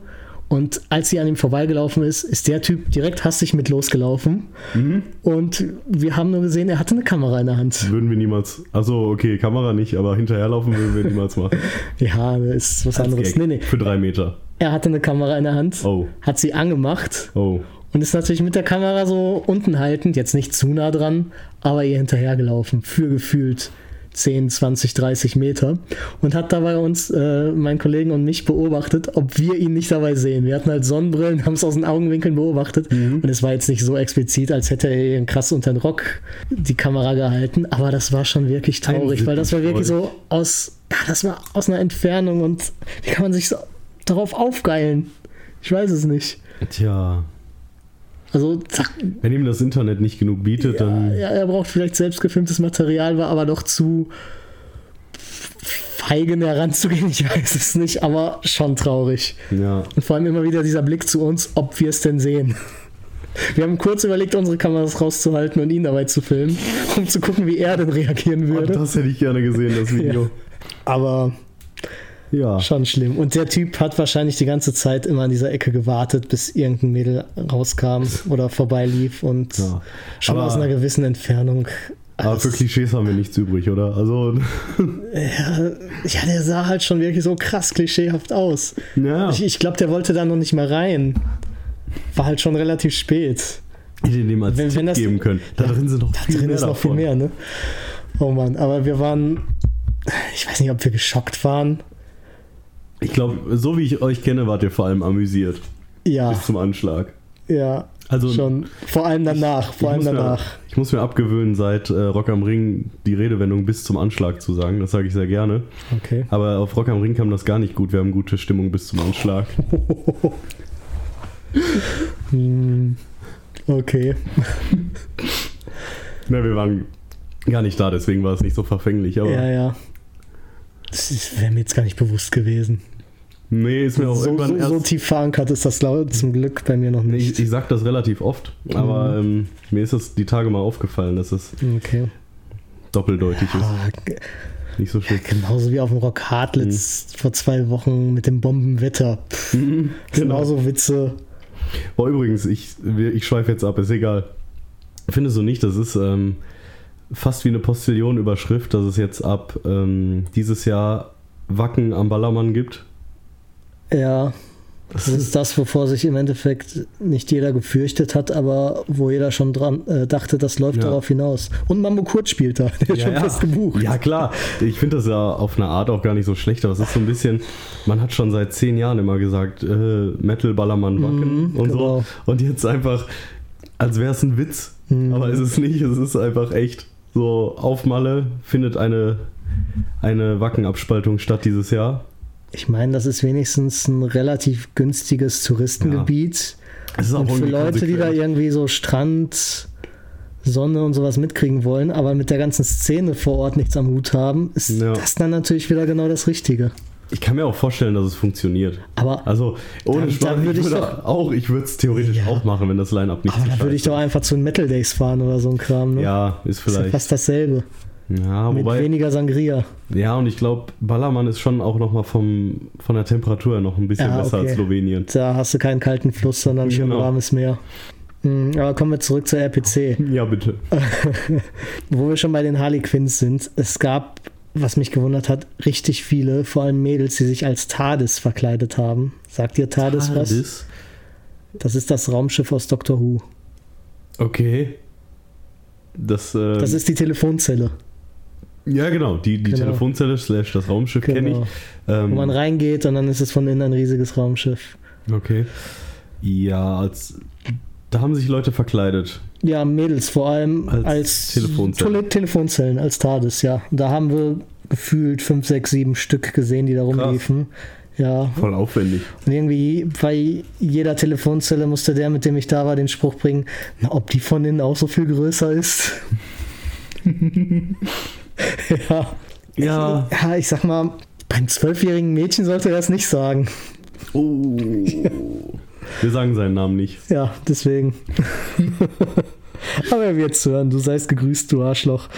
Und als sie an ihm vorbeigelaufen ist, ist der Typ direkt hastig mit losgelaufen. Mhm. Und wir haben nur gesehen, er hatte eine Kamera in der Hand. Würden wir niemals. Also okay, Kamera nicht, aber hinterherlaufen würden wir niemals machen. Ja, das ist was Als anderes. Nee, nee. Für drei Meter. Er hatte eine Kamera in der Hand, Oh. hat sie angemacht Oh. und ist natürlich mit der Kamera so unten haltend, jetzt nicht zu nah dran, aber ihr hinterhergelaufen, für gefühlt 10, 20, 30 Meter und hat dabei uns, äh, meinen Kollegen und mich beobachtet, ob wir ihn nicht dabei sehen. Wir hatten halt Sonnenbrillen, haben es aus den Augenwinkeln beobachtet und es war jetzt nicht so explizit, als hätte er ihn krass unter den Rock die Kamera gehalten, aber das war schon wirklich traurig, weil das war wirklich so aus, ja, das war aus einer Entfernung und wie kann man sich so darauf aufgeilen? Ich weiß es nicht. Tja. Also, zack, Wenn ihm das Internet nicht genug bietet, dann. ja, er braucht vielleicht selbst gefilmtes Material, war aber doch zu feigen heranzugehen. Ich weiß es nicht, aber schon traurig. Ja. Und vor allem immer wieder dieser Blick zu uns, ob wir es denn sehen. Wir haben kurz überlegt, unsere Kameras rauszuhalten und ihn dabei zu filmen, um zu gucken, wie er denn reagieren würde. das hätte ich gerne gesehen, das Video. Aber Ja. schon schlimm. Und der Typ hat wahrscheinlich die ganze Zeit immer an dieser Ecke gewartet, bis irgendein Mädel rauskam oder vorbeilief und Ja. schon Aber- aus einer gewissen Entfernung. Aber für Klischees haben wir nichts übrig, oder? Also, Ja, der sah halt schon wirklich so krass klischeehaft aus. ja. Ich, ich glaube, der wollte da noch nicht mal rein. War halt schon relativ spät. Ich hätte dem als Wenn- Tipp wenn das- geben können. Da drin sind noch Da viel drin mehr ist noch viel davon. mehr, ne? Oh Mann, aber wir waren. Ich weiß nicht, ob wir geschockt waren. Ich glaube, so wie ich euch kenne, wart ihr vor allem amüsiert. Ja, Bis zum Anschlag. ja. Also, Schon. Vor allem danach. Vor allem danach. Mir, ich muss mir abgewöhnen, seit äh, Rock am Ring die Redewendung bis zum Anschlag zu sagen. Das sage ich sehr gerne. Okay. Aber auf Rock am Ring kam das gar nicht gut. Wir haben gute Stimmung bis zum Anschlag. Hm, okay. Na, wir waren gar nicht da, deswegen war es nicht so verfänglich. Aber Ja, ja. Das wäre mir jetzt gar nicht bewusst gewesen. Nee, ist mir auch So, irgendwann so, erst. so tief verankert ist das zum Glück bei mir noch Nee, nicht. ich, ich sag das relativ oft, aber ähm, mir ist es die Tage mal aufgefallen, dass es Okay. doppeldeutig ist. Ah, Nicht so schön. genauso wie auf dem Rock Hartlitz Mhm. vor zwei Wochen mit dem Bombenwetter. Pff, Genau. Genauso Witze. Boah, übrigens, ich, ich schweife jetzt ab, ist egal. Findest du nicht, das ist ähm, fast wie eine Postillon-Überschrift, dass es jetzt ab ähm, dieses Jahr Wacken am Ballermann gibt? Ja, Das ist das, wovor sich im Endeffekt nicht jeder gefürchtet hat, aber wo jeder schon dran äh, dachte, das läuft Ja. darauf hinaus. Und Mambo Kurt spielt da, der ist schon fest gebucht. Ja, klar. Ich finde das ja auf eine Art auch gar nicht so schlecht, aber es ist so ein bisschen, man hat schon seit zehn Jahren immer gesagt, äh, Metal, Ballermann, Wacken Mhm, und genau. so. Und jetzt einfach, als wäre es ein Witz. Mhm. Aber ist es nicht, es ist einfach echt so, auf Malle findet eine, eine Wackenabspaltung statt dieses Jahr. Ich meine, das ist wenigstens ein relativ günstiges Touristengebiet. Ist Und für Leute, die da irgendwie so Strand, Sonne und sowas mitkriegen wollen, aber mit der ganzen Szene vor Ort nichts am Hut haben, ist Ja. das dann natürlich wieder genau das Richtige. Ich kann mir auch vorstellen, dass es funktioniert. Aber, Also, ohne Spaß, da würde ich ich würde doch- auch, ich würde es theoretisch Ja. auch machen, wenn das Line-Up nicht aber da würde ich doch einfach zu den Metal Days fahren oder so ein Kram. Ne? Ja, ist ist ja vielleicht. fast dasselbe. Ja, mit wobei. weniger Sangria. Ja, und ich glaube, Ballermann ist schon auch nochmal von der Temperatur her noch ein bisschen Ja, besser okay. als Slowenien. Da hast du keinen kalten Fluss, sondern schön Genau. warmes Meer. Hm, Aber kommen wir zurück zur RPC. Ja, bitte. Wo wir schon bei den Harley Quinns sind, es gab, was mich gewundert hat, richtig viele, vor allem Mädels, die sich als TARDIS verkleidet haben. Sagt ihr TARDIS was? TARDIS? Das ist das Raumschiff aus Doctor Who. Okay. Das, äh, Das ist die Telefonzelle, ja, genau. Die, die Genau. Telefonzelle slash das Raumschiff kenne genau. ich. Ähm, wo man reingeht und dann ist es von innen ein riesiges Raumschiff. okay. Ja, als, da haben sich Leute verkleidet. Ja, Mädels vor allem Als als, Telefonzellen. Tele Telefonzellen, als TARDIS, ja. Da haben wir gefühlt fünf, sechs, sieben Stück gesehen, die da rumliefen. Ja, Voll aufwendig. Und irgendwie bei jeder Telefonzelle musste der, mit dem ich da war, den Spruch bringen, na, ob die von innen auch so viel größer ist. ja. Ja. Ja, ich sag mal, beim zwölfjährigen Mädchen sollte er das nicht sagen. Oh. Wir sagen seinen Namen nicht. Ja, deswegen. Aber er wird es hören. Du seist gegrüßt, du Arschloch.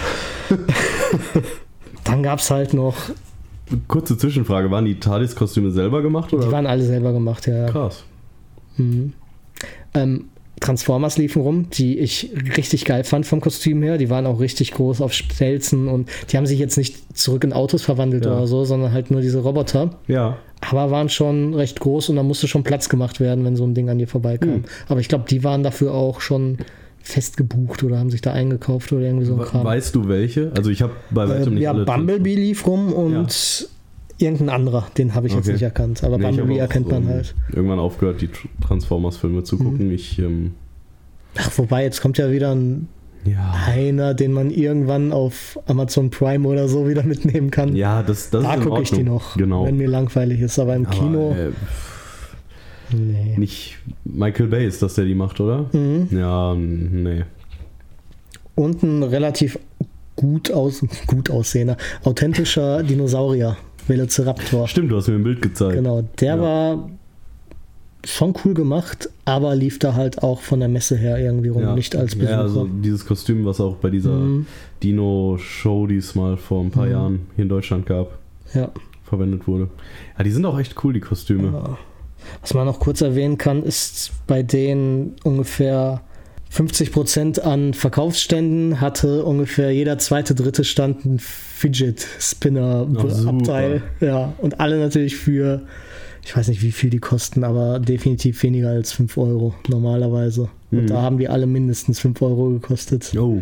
Dann gab es halt noch, Kurze Zwischenfrage: Waren die TARDIS-Kostüme selber gemacht die oder? waren alle selber gemacht, ja. ja. Krass. Mhm. Ähm, Transformers liefen rum, die ich richtig geil fand vom Kostüm her. Die waren auch richtig groß auf Stelzen und die haben sich jetzt nicht zurück in Autos verwandelt Ja. oder so, sondern halt nur diese Roboter. Ja. Aber waren schon recht groß und da musste schon Platz gemacht werden, wenn so ein Ding an dir vorbeikam. Hm. Aber ich glaube, die waren dafür auch schon fest gebucht oder haben sich da eingekauft oder irgendwie so ein We- Kram. Weißt du welche? Also ich habe bei weitem Ähm, nicht ja, alle. Bumblebee lief rum und irgendein anderer, den habe ich jetzt Okay. nicht erkannt. Aber Nee, auch, erkennt man ähm, halt. Irgendwann aufgehört, die Tr- Transformers-Filme zu gucken. Ich, ähm, Ach, wobei, jetzt kommt ja wieder ein ja. einer, den man irgendwann auf Amazon Prime oder so wieder mitnehmen kann. Ja, das, das da gucke ich die noch, Genau. wenn mir langweilig ist. Aber im Aber, Kino, äh, nee. nicht Michael Bay ist das, der die macht, oder? Mhm. Ja, nee. Und ein relativ gut, aus, gut aussehender, authentischer Dinosaurier, Velociraptor. Stimmt, du hast mir ein Bild gezeigt. Genau, der Ja. war schon cool gemacht, aber lief da halt auch von der Messe her irgendwie rum, Ja. nicht als Besucher. Ja, also dieses Kostüm, was auch bei dieser Mhm. Dino-Show, die es mal vor ein paar Mhm. Jahren hier in Deutschland gab, ja. verwendet wurde. Ja, die sind auch echt cool, die Kostüme. Ja. Was man noch kurz erwähnen kann, ist bei denen ungefähr 50% an Verkaufsständen hatte ungefähr jeder zweite, dritte Stand ein Fidget Spinner Ach, super. Abteil. Ja, und alle natürlich für, ich weiß nicht, wie viel die kosten, aber definitiv weniger als 5 Euro normalerweise. Und Mhm. da haben die alle mindestens 5 Euro gekostet. Oh,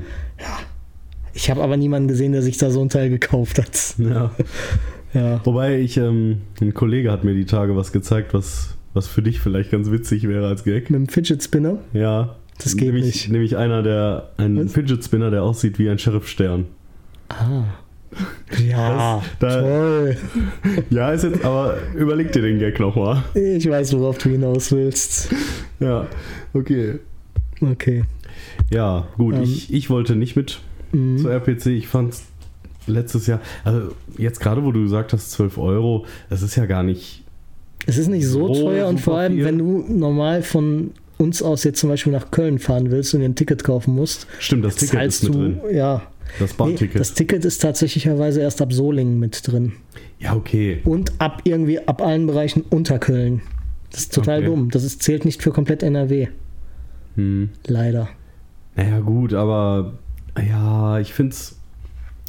Ich habe aber niemanden gesehen, der sich da so ein Teil gekauft hat. ja. Ja. Wobei ich, ähm, ein Kollege hat mir die Tage was gezeigt, was, was für dich vielleicht ganz witzig wäre als Gag. Mit dem Fidget Spinner? Ja. Das geht nämlich, nicht. Nämlich einer, der, ein Was? Fidget Spinner, der aussieht wie ein Sheriff-Stern. Ah. Ja, Das- da- toll. Ja, ist jetzt, aber überleg dir den Gag nochmal. Ich weiß, worauf du hinaus willst. Ja, okay. Okay. Ja, gut, Ähm. ich, ich wollte nicht mit Mhm. zur RPC. Ich fand letztes Jahr, also jetzt gerade, wo du gesagt hast, 12 Euro, das ist ja gar nicht. Es ist nicht so So teuer und vor allem, wenn du normal von uns aus jetzt zum Beispiel nach Köln fahren willst und dir ein Ticket kaufen musst, Stimmt, das Ticket ist mit du, drin. ja. Das Nee, Bahnticket. das Ticket ist tatsächlicherweise erst ab Solingen mit drin. ja, okay. Und ab irgendwie ab allen Bereichen unter Köln. Das ist total Okay. dumm. Das ist, zählt nicht für komplett NRW. Hm. Leider. Naja, gut, aber ja, ich find's.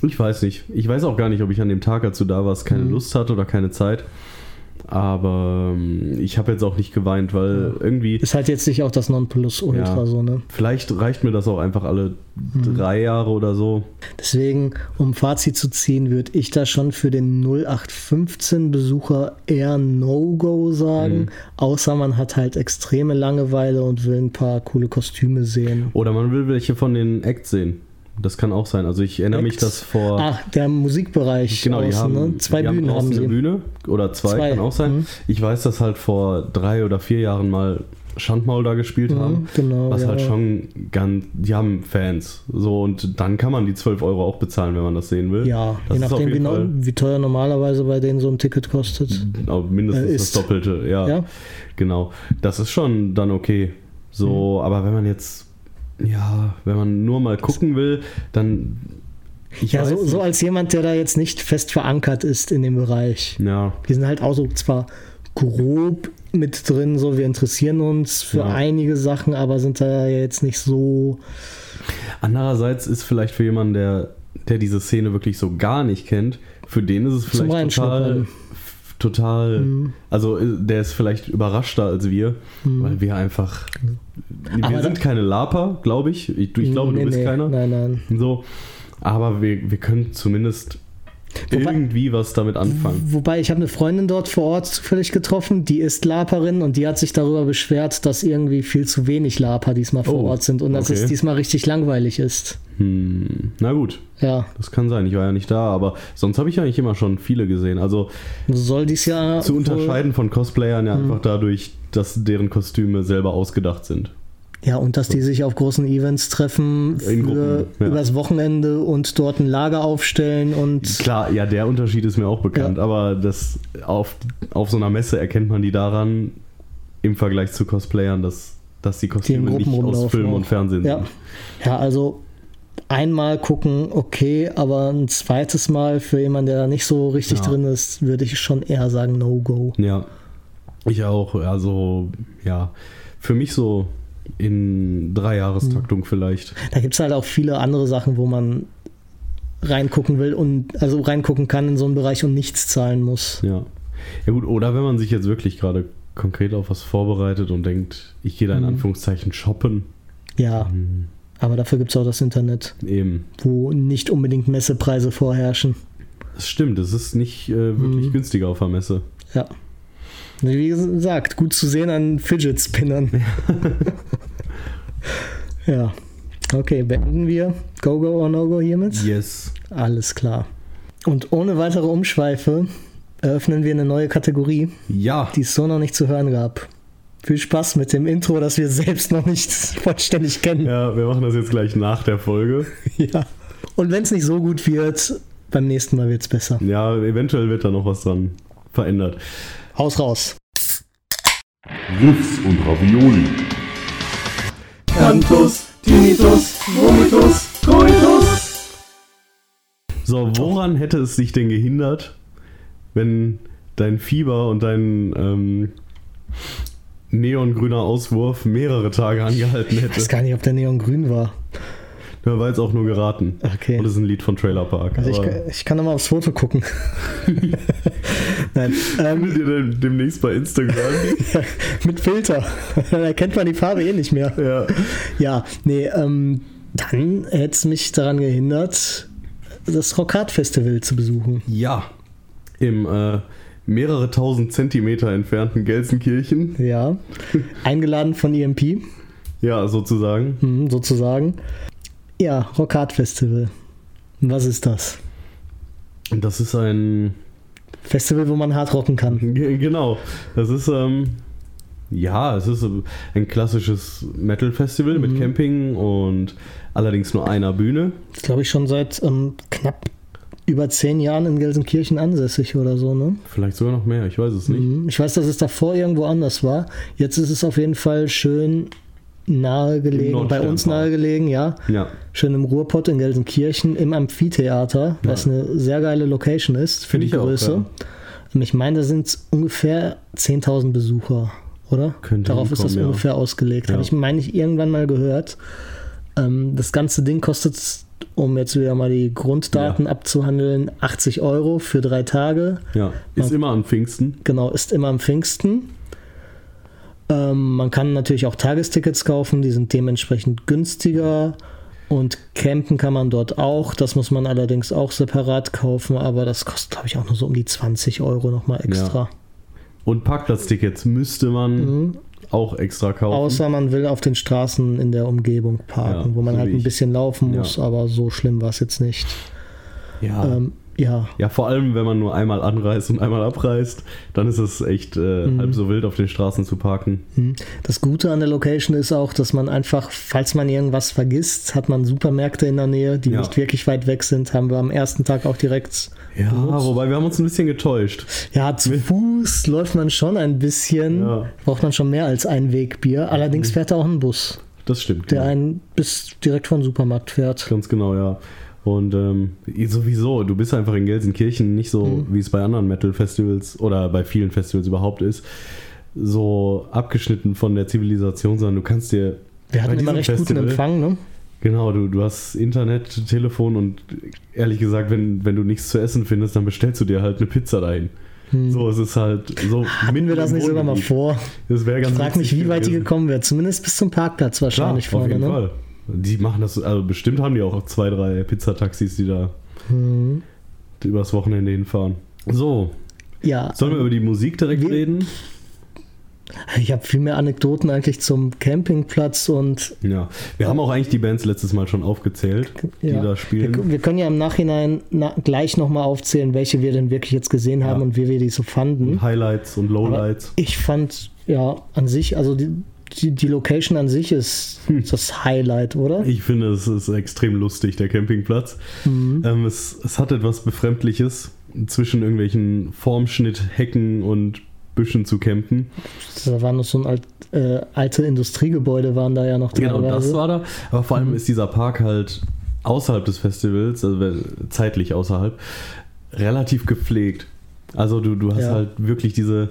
Ich weiß nicht. Ich weiß auch gar nicht, ob ich an dem Tag, du da warst, keine Mhm. Lust hatte oder keine Zeit. Aber ähm, ich habe jetzt auch nicht geweint, weil irgendwie. Ist halt jetzt nicht auch das Nonplusultra Ja. so, ne? Vielleicht reicht mir das auch einfach alle Mhm. drei Jahre oder so. Deswegen, um Fazit zu ziehen, würde ich da schon für den 0815-Besucher eher No-Go sagen. Mhm. Außer man hat halt extreme Langeweile und will ein paar coole Kostüme sehen. Oder man will welche von den Acts sehen. Das kann auch sein. Also ich erinnere mich, Acts? dass vor. Ach, der Musikbereich. Genau, die außen, haben, ne? Zwei die Bühnen haben haben sie. eine Bühne oder zwei, Zwei, kann auch sein. mhm. Ich weiß, dass halt vor drei oder vier Jahren mal Schandmaul da gespielt Mhm, haben. genau, Was ja. halt schon ganz, die haben Fans. So, und dann kann man die 12 Euro auch bezahlen, wenn man das sehen will. Ja, das je nachdem, wie, Fall wie teuer normalerweise bei denen so ein Ticket kostet. auch mindestens Äh, das. Doppelte. Ja, Ja. genau. Das ist schon dann okay. So, Mhm. aber wenn man jetzt, ja, wenn man nur mal gucken will, dann. Ja, so, so als jemand, der da jetzt nicht fest verankert ist in dem Bereich. Ja, Wir sind halt auch so zwar grob mit drin, so wir interessieren uns für Ja. einige Sachen, aber sind da jetzt nicht so. Andererseits ist vielleicht für jemanden, der, der diese Szene wirklich so gar nicht kennt, für den ist es vielleicht total, total, Mhm. also äh, der ist vielleicht überraschter als wir, weil wir einfach, wir Aber sind keine Laper, glaube ich. Ich, ich glaube, Nee, du bist nee, keiner. Nein, nein. So, aber wir, wir können zumindest Wobei- irgendwie was damit anfangen. Wobei ich habe eine Freundin dort vor Ort zufällig getroffen, die ist Laperin und die hat sich darüber beschwert, dass irgendwie viel zu wenig Laper diesmal vor Oh, Ort sind und dass okay. es diesmal richtig langweilig ist. Hm, na gut, Ja, das kann sein. Ich war ja nicht da, aber sonst habe ich eigentlich immer schon viele gesehen. Also soll dies Jahr zu unterscheiden von Cosplayern Hm. ja einfach dadurch, dass deren Kostüme selber ausgedacht sind. Ja, und dass die sich auf großen Events treffen für Gruppen, ja. übers Wochenende und dort ein Lager aufstellen und Klar, ja, der Unterschied ist mir auch bekannt, aber das auf, auf so einer Messe erkennt man die daran im Vergleich zu Cosplayern, dass, dass die Kostüme Gruppen nicht aus Film und Fernsehen ja. sind. Ja, also einmal gucken, okay, aber ein zweites Mal für jemanden, der da nicht so richtig Ja. drin ist, würde ich schon eher sagen No-Go. Ja, ich auch. Also, ja, für mich so in drei Jahrestaktung Hm. vielleicht. Da gibt es halt auch viele andere Sachen, wo man reingucken will und also reingucken kann in so einen Bereich und nichts zahlen muss. Ja. Ja gut, oder wenn man sich jetzt wirklich gerade konkret auf was vorbereitet und denkt, ich gehe da in Mhm. Anführungszeichen shoppen, Ja, Mhm. aber dafür gibt es auch das Internet, eben. wo nicht unbedingt Messepreise vorherrschen. Das stimmt, es ist nicht äh, wirklich Mhm. günstiger auf der Messe. Ja. Wie gesagt, gut zu sehen an Fidget Spinnern. ja. Okay, beenden wir Go Go or No Go hiermit? Yes. Alles klar. Und ohne weitere Umschweife eröffnen wir eine neue Kategorie, Ja. die es so noch nicht zu hören gab. Viel Spaß mit dem Intro, das wir selbst noch nicht vollständig kennen. Ja, wir machen das jetzt gleich nach der Folge. Ja. Und wenn es nicht so gut wird, beim nächsten Mal wird es besser. Ja, eventuell wird da noch was dran verändert. Haus raus. Riffs und Ravioli. Cantus, Tinnitus, Vomitus, Coitus. So, woran hätte es dich denn gehindert, wenn dein Fieber und dein ähm, neongrüner Auswurf mehrere Tage angehalten Ich hätte? weiß gar nicht, ob der Neon grün war. Da war jetzt auch nur geraten. Okay. Und das ist ein Lied von Trailer Park. Also ich, ich kann noch mal aufs Foto gucken. Nein, ähm, findet ihr demnächst bei Instagram? mit Filter. Dann erkennt man die Farbe eh nicht mehr. ja. Ja, nee, ähm, dann hätte es mich daran gehindert, das Rockhard Festival zu besuchen. ja. Im äh, mehrere tausend Zentimeter entfernten Gelsenkirchen. Ja, eingeladen von EMP, Ja, sozusagen. hm, sozusagen. Ja, Rockhard Festival. Was ist das? Das ist ein Festival, wo man hart rocken kann. Ge- Genau. Das ist, ähm, ja, es ist ein klassisches Metal-Festival Mhm. mit Camping und allerdings nur einer Bühne. Das glaube ich schon seit ähm, knapp über zehn Jahren in Gelsenkirchen ansässig oder so, ne? Vielleicht sogar noch mehr, ich weiß es nicht. Mhm. Ich weiß, dass es davor irgendwo anders war. Jetzt ist es auf jeden Fall schön nahe gelegen, bei uns Nordsternpark. nahe gelegen, ja. Ja, Schön im Ruhrpott in Gelsenkirchen im Amphitheater, was eine sehr geile Location ist für Finde die ich auch, Größe. ja. Ähm, Ich meine, da sind es ungefähr 10.000 Besucher, oder? Könnte Darauf ist das ja. ungefähr ausgelegt. Ja. Habe ich, meine ich, irgendwann mal gehört. Ähm, das ganze Ding kostet, um jetzt wieder mal die Grunddaten abzuhandeln, 80 Euro für drei Tage. ja. Ist immer an Pfingsten. Genau, ist immer am Pfingsten. Ähm, man kann natürlich auch Tagestickets kaufen, die sind dementsprechend günstiger. Und campen kann man dort auch. Das muss man allerdings auch separat kaufen, aber das kostet, glaube ich, auch nur so um die 20 Euro nochmal extra. Und Parkplatztickets müsste man auch extra kaufen. Mhm. Außer man will auf den Straßen in der Umgebung parken, Ja, wo man so halt ein bisschen laufen Ja. muss, aber so schlimm war es jetzt nicht. ja. Ähm, ja, ja, vor allem, wenn man nur einmal anreist und einmal abreist, dann ist es echt äh, Mhm. halb so wild, auf den Straßen zu parken. Hm. Das Gute an der Location ist auch, dass man einfach, falls man irgendwas vergisst, hat man Supermärkte in der Nähe, die Ja. nicht wirklich weit weg sind. Haben wir am ersten Tag auch direkt. Ja, benutzt. wobei wir haben uns ein bisschen getäuscht. Ja, zu Fuß läuft man schon ein bisschen, Ja. Mhm. braucht man schon mehr als ein Wegbier. Allerdings fährt da auch ein Bus, Das stimmt. der ja. einen bis direkt vom Supermarkt fährt. Ganz genau, ja. Und ähm, sowieso, du bist einfach in Gelsenkirchen nicht so, Mhm. wie es bei anderen Metal-Festivals oder bei vielen Festivals überhaupt ist, so abgeschnitten von der Zivilisation, sondern du kannst dir. Wir hatten immer recht guten Festival- Empfang, ne? Genau, du, du hast Internet, Telefon und ehrlich gesagt, wenn, wenn du nichts zu essen findest, dann bestellst du dir halt eine Pizza dahin. So, es ist halt so. Hm. Hatten wir das nicht sogar mal vor? Das wäre ganz Ich frage mich, wie weit die gekommen wäre. Zumindest bis zum Parkplatz Klar, wahrscheinlich auf vorne, jeden ne? Fall. Die machen das, also bestimmt haben die auch zwei, drei Pizzataxis, die da Mhm. übers Wochenende hinfahren. So, Ja, sollen wir über die Musik direkt wir- reden? ich habe viel mehr Anekdoten eigentlich zum Campingplatz und Ja, wir haben auch eigentlich die Bands letztes Mal schon aufgezählt, die Ja. da spielen. Wir, wir können ja im Nachhinein na, gleich nochmal aufzählen, welche wir denn wirklich jetzt gesehen haben Ja. und wie wir die so fanden. Highlights und Aber Lowlights. ich fand ja an sich, also die, die, die Location an sich ist das Highlight, oder? Ich finde, es ist extrem lustig, der Campingplatz. Mhm. Ähm, es, es hat etwas Befremdliches, zwischen irgendwelchen Formschnitt-Hecken und Büschen zu campen. Da war noch so ein alt, äh, alte Industriegebäude, waren da ja noch Genau, teilweise. das war da. Aber vor Mhm. allem ist dieser Park halt außerhalb des Festivals, also zeitlich außerhalb, relativ gepflegt. Also du, du hast Ja. halt wirklich diese,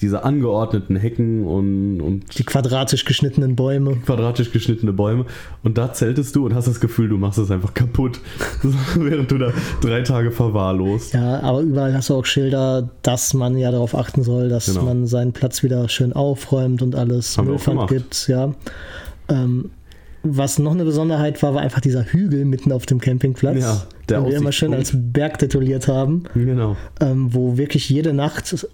diese angeordneten Hecken und, und die quadratisch geschnittenen Bäume. quadratisch geschnittene Bäume. Und da zeltest du und hast das Gefühl, du machst es einfach kaputt, während du da drei Tage verwahrlost. Ja, aber überall hast du auch Schilder, dass man ja darauf achten soll, dass Genau. man seinen Platz wieder schön aufräumt und alles Haben Müllpfand gibt, ja. Ähm, was noch eine Besonderheit war, war einfach dieser Hügel mitten auf dem Campingplatz, Ja, der den wir immer schön als. Berg tituliert haben, Genau. ähm, wo wirklich jede Nacht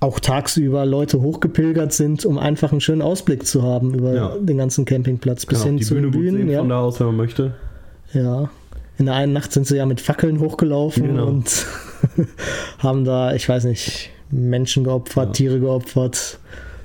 auch tagsüber Leute hochgepilgert sind, um einfach einen schönen Ausblick zu haben über Ja. den ganzen Campingplatz bis hin die zu Bühne Bühnen. sehen ja. von da aus, wenn man möchte. Ja. In der einen Nacht sind sie ja mit Fackeln hochgelaufen Genau. und haben da, ich weiß nicht, Menschen geopfert, Ja. Tiere geopfert.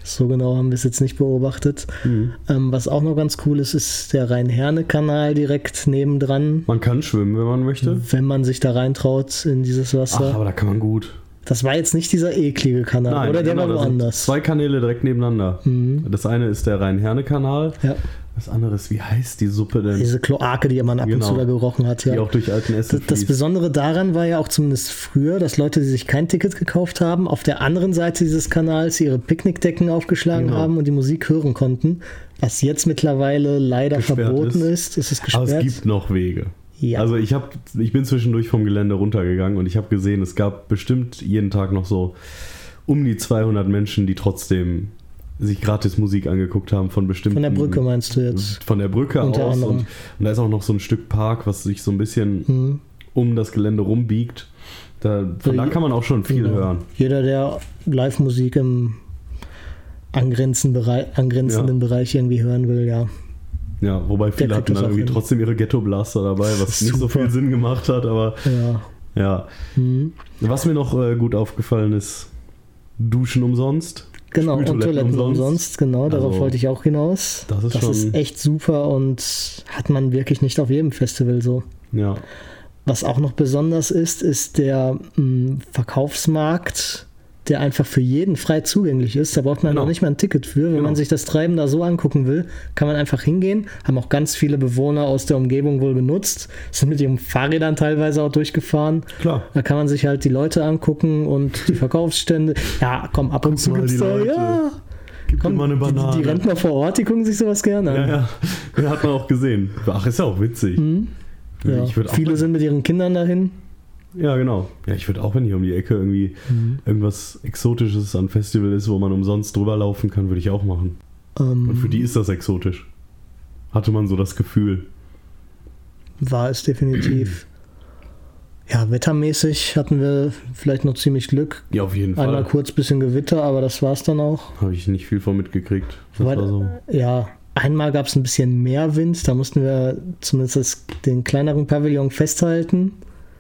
So genau haben wir es jetzt nicht beobachtet. Mhm. Ähm, was auch noch ganz cool ist, ist der Rhein-Herne-Kanal direkt nebendran. Man kann schwimmen, wenn man möchte. Wenn man sich da reintraut in dieses Ach, Wasser. aber da kann man gut. Das war jetzt nicht dieser eklige Kanal, oder? Der genau, war woanders. Zwei Kanäle direkt nebeneinander. Mhm. Das eine ist der Rhein-Herne-Kanal. Ja, Das andere ist, wie heißt die Suppe denn? diese Kloake, die man ab und Genau. zu da gerochen hat. Ja. Die auch durch alten Essen Das, das. Besondere daran war ja auch zumindest früher, dass Leute, die sich kein Ticket gekauft haben, auf der anderen Seite dieses Kanals ihre Picknickdecken aufgeschlagen Genau. haben und die Musik hören konnten. Was jetzt mittlerweile leider Gesperrt verboten ist. ist. ist es Aber gesperrt. es gibt noch Wege. Ja. Also ich habe, ich bin zwischendurch vom Gelände runtergegangen und ich habe gesehen, es gab bestimmt jeden Tag noch so um die 200 Menschen, die trotzdem sich gratis Musik angeguckt haben von bestimmten. Von der Brücke meinst du jetzt? Von der Brücke Unter aus. Und, und da ist auch noch so ein Stück Park, was sich so ein bisschen Mhm. um das Gelände rumbiegt. Da, von da kann man auch schon viel Genau. hören. Jeder, der Live-Musik im angrenzenden Bereich, angrenzenden Bereich irgendwie hören will, ja. Ja, wobei viele hatten das dann irgendwie hin. trotzdem ihre Ghetto-Blaster dabei, was nicht so viel Sinn gemacht hat, aber ja. Ja. Mhm. Was mir noch äh, gut aufgefallen ist, Duschen umsonst. Genau, und Toiletten umsonst, genau, darauf Also, wollte ich auch hinaus. das ist schon- echt super und hat man wirklich nicht auf jedem Festival so. Ja. Was auch noch besonders ist, ist der mh, Verkaufsmarkt, der einfach für jeden frei zugänglich ist. Da braucht man Genau. noch nicht mal ein Ticket für. Wenn Genau. man sich das Treiben da so angucken will, kann man einfach hingehen. Haben auch ganz viele Bewohner aus der Umgebung wohl genutzt. Sind mit ihren Fahrrädern teilweise auch durchgefahren. Klar. Da kann man sich halt die Leute angucken und die Verkaufsstände. Ja, komm, ab und zu gibt's da, ja. Gib Komm, mal eine Banane. Die, die Rentner vor Ort, die gucken sich sowas gerne an. ja, ja. Hat man auch gesehen. Ach, ist ja auch witzig. Mhm. Ja, viele sind mit ihren Kindern dahin. Ja, genau. Ja, ich würde auch, wenn hier um die Ecke irgendwie Mhm. irgendwas Exotisches an Festival ist, wo man umsonst drüber laufen kann, würde ich auch machen. Ähm, Und für die ist das exotisch. Hatte man so das Gefühl. War es definitiv. Ja, wettermäßig hatten wir vielleicht noch ziemlich Glück. Ja, auf jeden Einmal Fall. kurz bisschen Gewitter, aber das war's dann auch. Habe ich nicht viel von mitgekriegt. Das Weil- war so. Ja, einmal gab es ein bisschen mehr Wind, da mussten wir zumindest den kleineren Pavillon festhalten.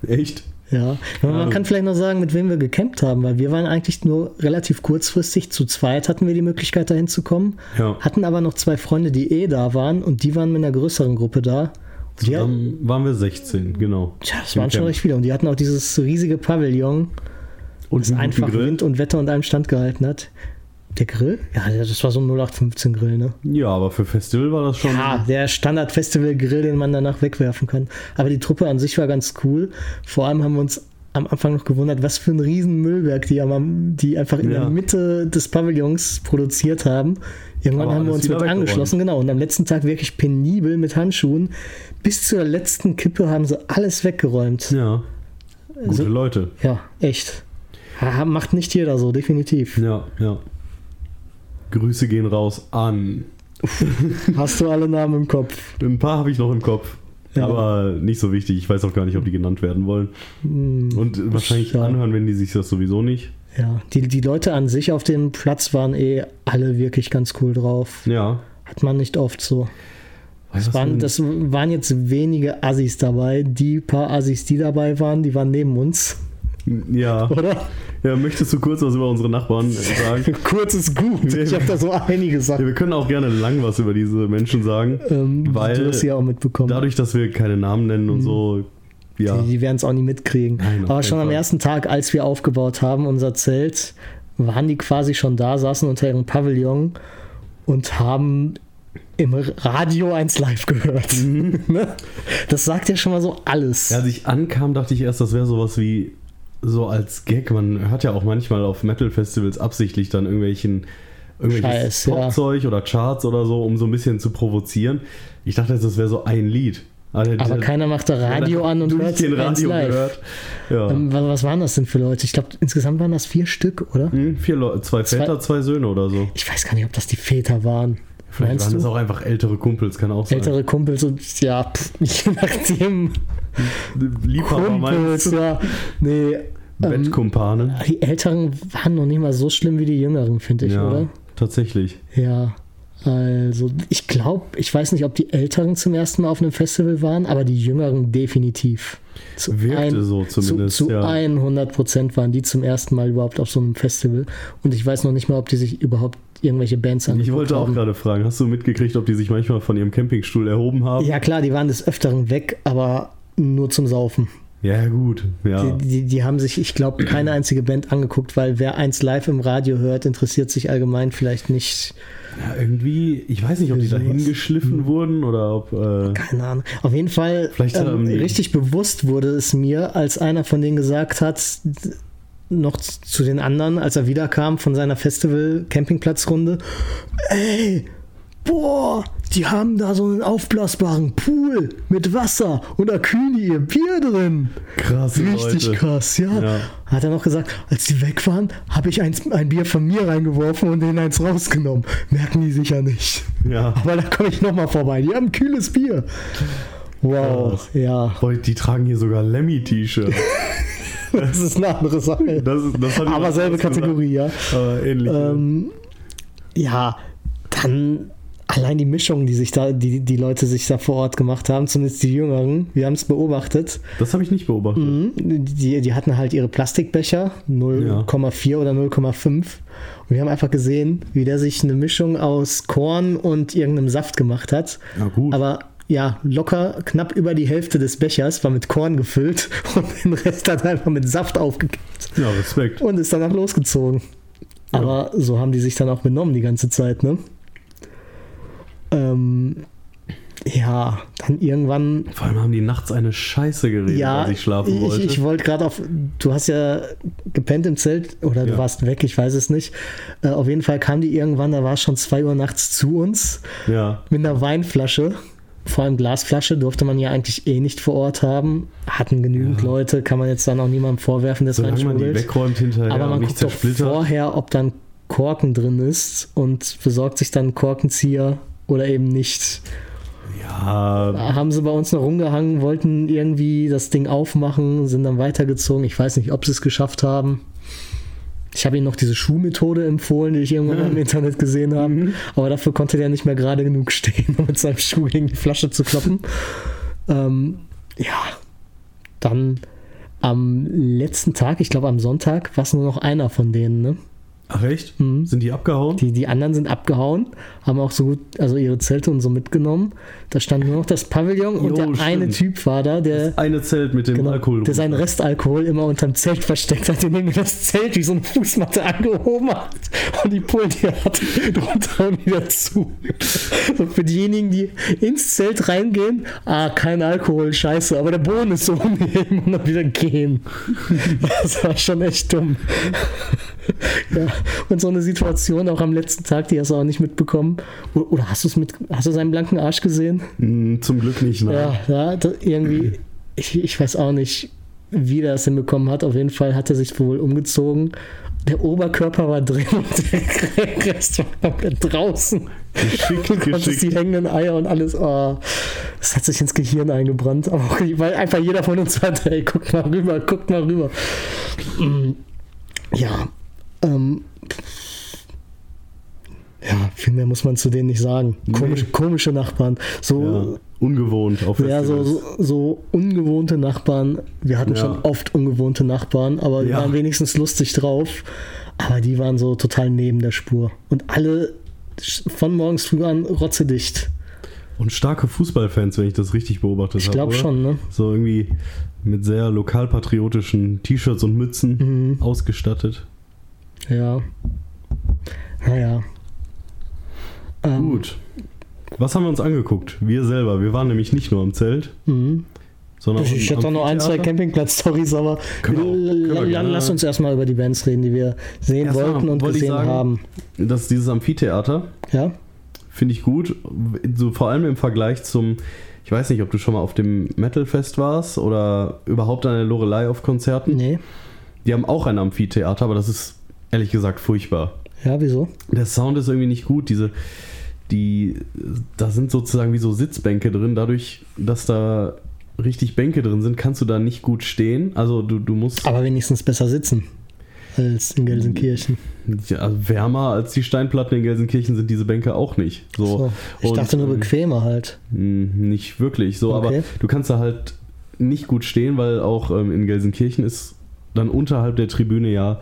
Echt? Ja, aber man Ja. kann vielleicht noch sagen, mit wem wir gecampt haben, weil wir waren eigentlich nur relativ kurzfristig, zu zweit hatten wir die Möglichkeit dahin zu kommen, Ja. hatten aber noch zwei Freunde, die eh da waren und die waren mit einer größeren Gruppe da. Und die, Dann waren wir 16, genau. Tja, das waren schon Camp. recht viele. Und die hatten auch dieses riesige Pavillon, Und das einfach Grill. Wind und Wetter und allem Stand gehalten hat. Der Grill? Ja, das war so ein 0815 Grill, ne? Ja, aber für Festival war das schon. Ja, der Standard-Festival-Grill, den man danach wegwerfen kann. Aber die Truppe an sich war ganz cool. Vor allem haben wir uns am Anfang noch gewundert, was für ein riesen Müllwerk die, die einfach in Ja. der Mitte des Pavillons produziert haben. Irgendwann Aber haben wir uns mit angeschlossen, genau. Und am letzten Tag wirklich penibel mit Handschuhen. Bis zur letzten Kippe haben sie alles weggeräumt. Ja. Gute Also- Leute. Ja, echt. Macht nicht jeder so, definitiv. Ja, ja. Grüße gehen raus an. Hast du alle Namen im Kopf? Ein paar habe ich noch im Kopf. Ja. Aber nicht so wichtig. Ich weiß auch gar nicht, ob die genannt werden wollen. Und wahrscheinlich ja. anhören, wenn die sich das sowieso nicht. Ja, die, die Leute an sich auf dem Platz waren eh alle wirklich ganz cool drauf. Ja. Hat man nicht oft so. Das waren, das waren jetzt wenige Assis dabei. Die paar Assis, die dabei waren, die waren neben uns, ja. oder? Ja. Möchtest du kurz was über unsere Nachbarn sagen? Kurz ist gut. Ich habe da so einige Ja, Sachen. wir können auch gerne lang was über diese Menschen sagen. Ähm, Weil du hast sie auch mitbekommen. Dadurch, dass wir keine Namen nennen und so, ja. Die, die werden es auch nie mitkriegen. Nein, Aber schon am Fall. ersten Tag, als wir aufgebaut haben, unser Zelt, waren die quasi schon da, saßen unter ihrem Pavillon und haben im Radio 1 live gehört. Ne? das sagt ja schon mal so alles. Mhm. Als ich ankam, dachte ich erst, das wäre sowas wie so als Gag. Man hört ja auch manchmal auf Metal-Festivals absichtlich dann irgendwelchen irgendwelches Scheiß, ja. Popzeug oder Charts oder so, um so ein bisschen zu provozieren. Ich dachte jetzt, das wäre so ein Lied. Aber, der- Aber der- keiner macht da Radio an und hört den Radio live. gehört. Ja. Ähm, was, was waren das denn für Leute? Ich glaube, insgesamt waren das vier Stück, oder? Hm, vier Leute, zwei Zwei- Väter, zwei Söhne oder so. Ich weiß gar nicht, ob das die Väter waren. Vielleicht Meinst waren das du? auch einfach ältere Kumpels, kann auch sein. Ältere Kumpels und ja, pff, je nachdem. Liebhaber Kumpels, ja. Nee, ähm, die Älteren waren noch nicht mal so schlimm wie die Jüngeren, finde ich, ja, oder? tatsächlich. Ja. Also, ich glaube, ich weiß nicht, ob die Älteren zum ersten Mal auf einem Festival waren, aber die Jüngeren definitiv. Zu Wirkte so zumindest, Zu, zu ja. 100 Prozent waren die zum ersten Mal überhaupt auf so einem Festival. Und ich weiß noch nicht mal, ob die sich überhaupt irgendwelche Bands angeguckt Ich wollte auch haben. gerade fragen, hast du mitgekriegt, ob die sich manchmal von ihrem Campingstuhl erhoben haben? Ja, klar, die waren des Öfteren weg, aber nur zum Saufen. Ja, gut. Ja. Die, die, die haben sich, ich glaube, keine einzige Band angeguckt, weil wer eins live im Radio hört, interessiert sich allgemein vielleicht nicht. ja, irgendwie, ich weiß nicht, ob die da hingeschliffen wurden oder ob. Äh, Keine Ahnung. Auf jeden Fall Vielleicht ähm, richtig bewusst wurde es mir, als einer von denen gesagt hat, noch zu den anderen, als er wiederkam von seiner Festival-Campingplatzrunde, ey, boah, die haben da so einen aufblasbaren Pool mit Wasser und da kühlen die ihr Bier drin. krass. Richtig Leute. krass, ja. Ja. Hat er noch gesagt, als die weg waren, habe ich eins, ein Bier von mir reingeworfen und denen eins rausgenommen. Merken die sicher nicht. Ja. Aber da komme ich nochmal vorbei. Die haben kühles Bier. Wow, Krass. ja. Boah, die tragen hier sogar Lemmy-T-Shirt. Das ist eine andere Sache. Das, ist- das Aber selbe Kategorie, ja. gesagt. Aber ähnlich. Ähm, ja, dann allein die Mischung, die sich da, die, die Leute sich da vor Ort gemacht haben, zumindest die Jüngeren, wir haben es beobachtet. Das habe ich nicht beobachtet. Mhm. Die, die hatten halt ihre Plastikbecher, 0,4 oder 0,5. Und wir haben einfach gesehen, wie der sich eine Mischung aus Korn und irgendeinem Saft gemacht hat. Ja, gut. Aber ja, locker knapp über die Hälfte des Bechers war mit Korn gefüllt und den Rest hat er einfach mit Saft aufgekippt Ja, Respekt. und ist danach losgezogen. Aber so haben die sich dann auch benommen die ganze Zeit, ne? Ähm, ja, dann irgendwann Vor allem haben die nachts eine Scheiße geredet, ja, als ich schlafen wollte. Ich, ich wollte gerade auf. Du hast ja gepennt im Zelt oder du Ja. warst weg, ich weiß es nicht. Äh, auf jeden Fall kam die irgendwann, da war es schon 2 Uhr nachts zu uns ja. mit einer Weinflasche. Vor allem Glasflasche durfte man ja eigentlich eh nicht vor Ort haben. Hatten genügend Leute, kann man jetzt dann auch niemandem vorwerfen, dass Solange man die wegräumt hinterher Aber man guckt doch vorher, ob dann Korken drin ist und besorgt sich dann einen Korkenzieher oder eben nicht. Ja, Da haben sie bei uns noch rumgehangen, wollten irgendwie das Ding aufmachen, sind dann weitergezogen. Ich weiß nicht, ob sie es geschafft haben. Ich habe ihnen noch diese Schuhmethode empfohlen, die ich irgendwann mal im Internet gesehen habe. Aber dafür konnte der nicht mehr gerade genug stehen, um mit seinem Schuh gegen die Flasche zu kloppen. Ähm, ja, dann am letzten Tag, ich glaube am Sonntag, war es nur noch einer von denen. Ne? Ach echt? Sind die abgehauen? Mhm. Die, die anderen sind abgehauen, haben auch so gut, also ihre Zelte und so mitgenommen. Da stand nur noch das Pavillon und Jo, der eine stimmt. Typ war da, der, Eine Zelt mit dem genau, Alkohol. der seinen Restalkohol immer unterm Zelt versteckt hat, indem er das Zelt wie so eine Fußmatte angehoben hat und die Pullen, die er hat, drunter und wieder zu. So für diejenigen, die ins Zelt reingehen, ah, kein Alkohol, scheiße, aber der Boden ist so unheben und dann wieder gehen. Das war schon echt dumm. Ja, und so eine Situation auch am letzten Tag, die hast du auch nicht mitbekommen. Oder hast du es mit, hast du seinen blanken Arsch gesehen? Hm, Zum Glück nicht, nein. Ja, ja, da, irgendwie, ich, ich weiß auch nicht, wie der das hinbekommen hat. Auf jeden Fall hat er sich wohl umgezogen. Der Oberkörper war drin und der Rest war komplett draußen. Geschickt, Du konntest die geschickt. hängenden Eier und alles, oh, das hat sich ins Gehirn eingebrannt. Aber auch, weil einfach jeder von uns hat, ey, guck mal rüber, guck mal rüber. Mm, Ja, ähm, ja, viel mehr muss man zu denen nicht sagen. Komisch, komische Nachbarn. So, Ja, ungewohnt auf ja, so, so, so ungewohnte Nachbarn. Wir hatten Ja. schon oft ungewohnte Nachbarn, aber die Ja. waren wenigstens lustig drauf. Aber die waren so total neben der Spur. Und alle von morgens früh an rotzedicht. Und starke Fußballfans, wenn ich das richtig beobachtet habe. Ich glaube schon, ne? So irgendwie mit sehr lokalpatriotischen T-Shirts und Mützen Mhm. ausgestattet. Ja. Naja. Ähm, Gut. Was haben wir uns angeguckt? Wir selber. Wir waren nämlich nicht nur am Zelt, Mhm. sondern Ich, am hatte noch ein, zwei. Campingplatz-Stories, aber gerne. lass uns erstmal über die Bands reden, die wir sehen Erstmal wollten und wollte gesehen sagen, haben. Das ist dieses Amphitheater. Ja? Finde ich gut. So, vor allem im Vergleich zum, ich weiß nicht, ob du schon mal auf dem Metalfest warst oder überhaupt an der Lorelei auf Konzerten. Nee. Die haben auch ein Amphitheater, aber das ist ehrlich gesagt furchtbar. Ja, wieso? Der Sound ist irgendwie nicht gut. Diese, die, da sind sozusagen wie so Sitzbänke drin. Dadurch, dass da richtig Bänke drin sind, kannst du da nicht gut stehen. Also du, du musst Aber wenigstens besser sitzen als in Gelsenkirchen. ja, also wärmer als die Steinplatten in Gelsenkirchen sind diese Bänke auch nicht. So, So. Ich Und, dachte nur ähm, bequemer halt. Hm, Nicht wirklich so, Okay. aber du kannst da halt nicht gut stehen, weil auch ähm, in Gelsenkirchen ist dann unterhalb der Tribüne ja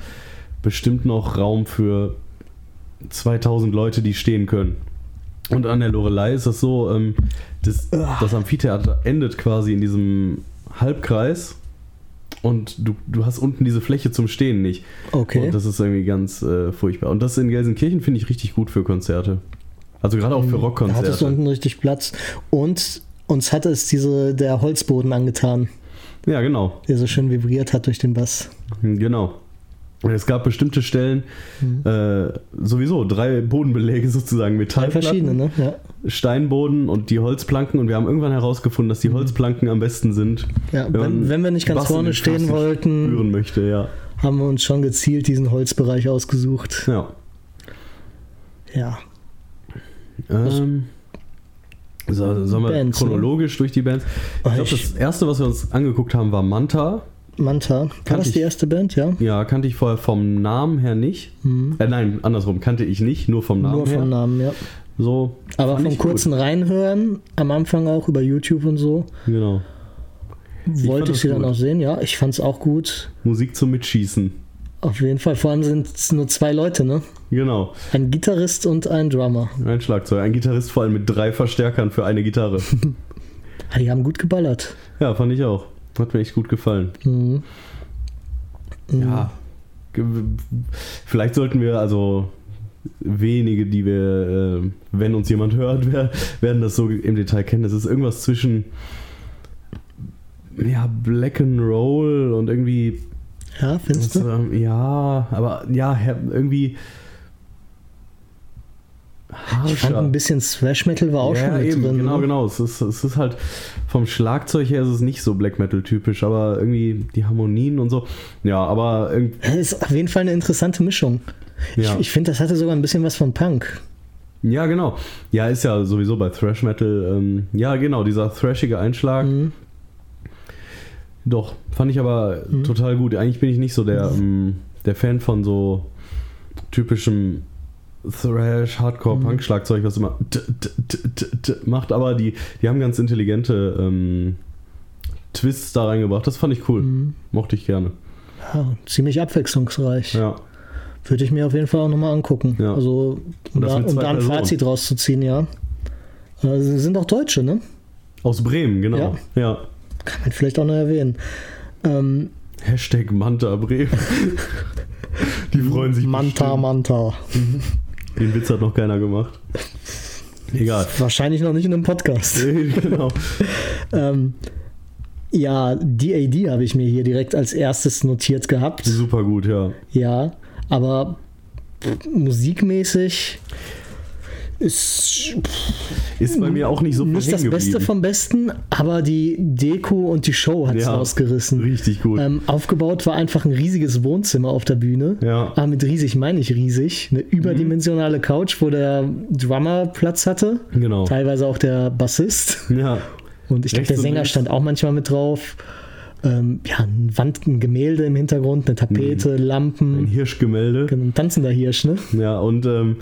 bestimmt noch Raum für 2000 Leute, die stehen können. Und an der Lorelei ist das so, ähm, das, das Amphitheater endet quasi in diesem Halbkreis und du, du hast unten diese Fläche zum Stehen nicht. Okay. Und das ist irgendwie ganz äh, furchtbar. Und das in Gelsenkirchen finde ich richtig gut für Konzerte. Also gerade auch für Da hattest du Rockkonzerte. unten richtig Platz. Und uns hatte es diese, der Holzboden angetan, Ja, genau. der so schön vibriert hat durch den Bass. Genau. Es gab bestimmte Stellen, äh, sowieso drei Bodenbeläge sozusagen, Drei Metallplatten, verschiedene, ne? Ja. Steinboden und die Holzplanken. Und wir haben irgendwann herausgefunden, dass die Holzplanken am besten sind. ja Wenn wenn, wenn wir nicht ganz vorne stehen wollten, Spüren möchte, ja. haben wir uns schon gezielt diesen Holzbereich ausgesucht. Ja. Ja. Ähm, so, sollen wir Bands, ne? chronologisch durch die Bands? Ich Oh, glaube, das erste, was wir uns angeguckt haben, war Manta. Manta. War Kannte das die ich. erste Band, ja? Ja, kannte ich vorher vom Namen her nicht. Äh, nein, andersrum, kannte ich nicht, nur vom Namen Nur her. vom Namen, ja. So. Aber vom ich gut. kurzen Reinhören, am Anfang auch über YouTube und so, Genau. fand wollte ich sie dann gut. auch sehen. Ja, ich fand es auch gut. Musik zum Mitschießen. Auf jeden Fall. Vor allem sind es nur zwei Leute, ne? Genau. Ein Gitarrist und ein Drummer. Ein Schlagzeug. Ein Gitarrist vor allem mit drei Verstärkern für eine Gitarre. Ah, Die haben gut geballert. ja, fand ich auch. Hat mir echt gut gefallen. Mhm. Ja. Ge- Vielleicht sollten wir also wenige, die wir, äh, wenn uns jemand hört, wer- werden das so im Detail kennen. Das ist irgendwas zwischen ja, Black and Roll und irgendwie Ja, findest du? ähm, ja, aber ja, irgendwie Ich fand ein bisschen Thrash Metal war auch ja, schon mit eben, drin. genau, ne? genau. Es ist, es ist halt vom Schlagzeug her ist es nicht so Black Metal typisch, aber irgendwie die Harmonien und so. Ja, aber irgendwie, Ist auf jeden Fall eine interessante Mischung. Ja. Ich, ich finde, das hatte sogar ein bisschen was von Punk. ja, genau. Ja, ist ja sowieso bei Thrash Metal, ähm, ja, genau, dieser thrashige Einschlag. Mhm. Doch, fand ich aber Mhm. total gut. Eigentlich bin ich nicht so der, ähm, der Fan von so typischem Thrash, Hardcore, Mhm. Punk-Schlagzeug, was immer macht, aber die, die haben ganz intelligente ähm, Twists da reingebracht. Das fand ich cool. Mhm. Mochte ich gerne. Ja, ziemlich abwechslungsreich. Ja. Würde ich mir auf jeden Fall auch nochmal angucken. Ja. Also, um da, um da ein. Fazit rauszuziehen, ja. Äh, sie sind auch Deutsche, ne? Aus Bremen, genau. Ja. Ja. Kann man vielleicht auch noch erwähnen. Ähm, Hashtag Manta Bremen. die freuen sich. Manta, bestimmt. Manta. Den Witz hat noch keiner gemacht. Egal. Wahrscheinlich noch nicht in einem Podcast. genau. ähm, ja, DAD habe ich mir hier direkt als erstes notiert gehabt. Super gut, ja. Ja, aber musikmäßig ist Ist bei mir auch nicht so viel nicht das Beste vom Besten, aber die Deko und die Show hat es Ja, ausgerissen. Richtig gut. Ähm, aufgebaut war einfach ein riesiges Wohnzimmer auf der Bühne. Ja. Aber mit riesig meine ich riesig. Eine überdimensionale Couch, wo der Drummer Platz hatte. Genau. Teilweise auch der Bassist. Ja. Und ich glaube, der Sänger stand auch manchmal mit drauf. Ähm, ja, ein Wand, ein Gemälde im Hintergrund, eine Tapete, Ein Lampen. Hirschgemälde. Ein tanzender Hirsch, ne? Ja, und ähm,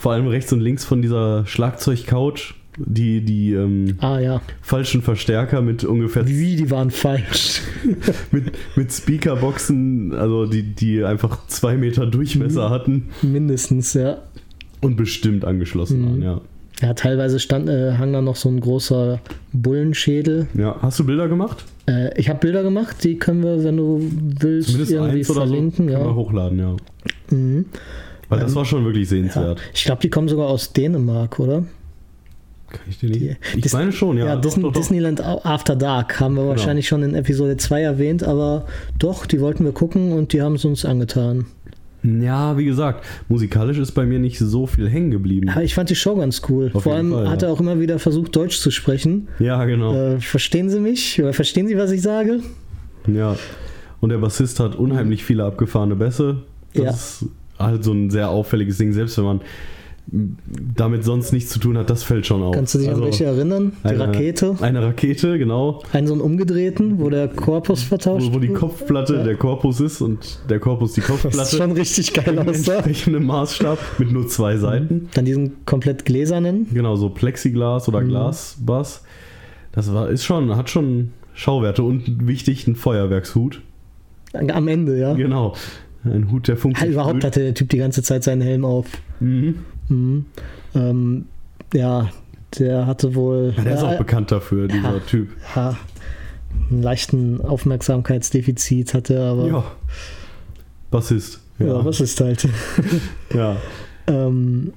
vor allem rechts und links von dieser Schlagzeug-Couch die, die ähm, Ah ja. falschen Verstärker mit ungefähr Wie, die waren falsch. mit, mit Speakerboxen, also die, die einfach zwei Meter Durchmesser Mhm. hatten Mindestens, ja. und bestimmt angeschlossen Mhm. waren, ja. Ja, teilweise stand, äh, hang da noch so ein großer Bullenschädel. Ja, hast du Bilder gemacht? Äh, ich habe Bilder gemacht, die können wir, wenn du willst, Zumindest irgendwie eins oder so verlinken. ja. hochladen, ja. Mhm. Weil das war schon wirklich ja. sehenswert. Ich glaube, die kommen sogar aus Dänemark, oder? Kann ich dir nicht? Die- ich meine schon, ja. Ja, Disney, doch, doch. Disneyland After Dark haben wir wahrscheinlich schon in Episode 2 erwähnt, aber doch, die wollten wir gucken und die haben es uns angetan. Ja, wie gesagt, musikalisch ist bei mir nicht so viel hängen geblieben. Aber ich fand die Show ganz cool. Auf Vor allem Fall, hat ja. er auch immer wieder versucht, Deutsch zu sprechen. Ja, genau. Äh, verstehen Sie mich? Oder verstehen Sie, was ich sage? Ja. Und der Bassist hat unheimlich viele abgefahrene Bässe. Das Ja. Ist halt so ein sehr auffälliges Ding, selbst wenn man damit sonst nichts zu tun hat, das fällt schon auf. Kannst du dich an Also, welche erinnern? Die eine, Rakete. Eine Rakete, genau. Einen so einen umgedrehten, wo der Korpus vertauscht Wo, wo die. Kopfplatte Ja. der Korpus ist und der Korpus die Das Kopfplatte. schon richtig geil Im aussah. entsprechenden Maßstab mit nur zwei Seiten. Dann diesen komplett gläsernen. Genau, so Plexiglas Mhm. oder Glasbass. Das war, ist schon, hat schon Schauwerte und wichtig, ein Feuerwerkshut. Am Ende, ja. Genau. Ein Hut, der Ja, funktioniert. überhaupt hatte der Typ die ganze Zeit seinen Helm auf. Mhm. Mhm. Ähm, ja, der hatte wohl Ja, der ist auch bekannt dafür, dieser. Typ. ja, einen leichten Aufmerksamkeitsdefizit hatte, er, aber Ja. Bassist. ja, Ja. was ist halt. ja. ähm,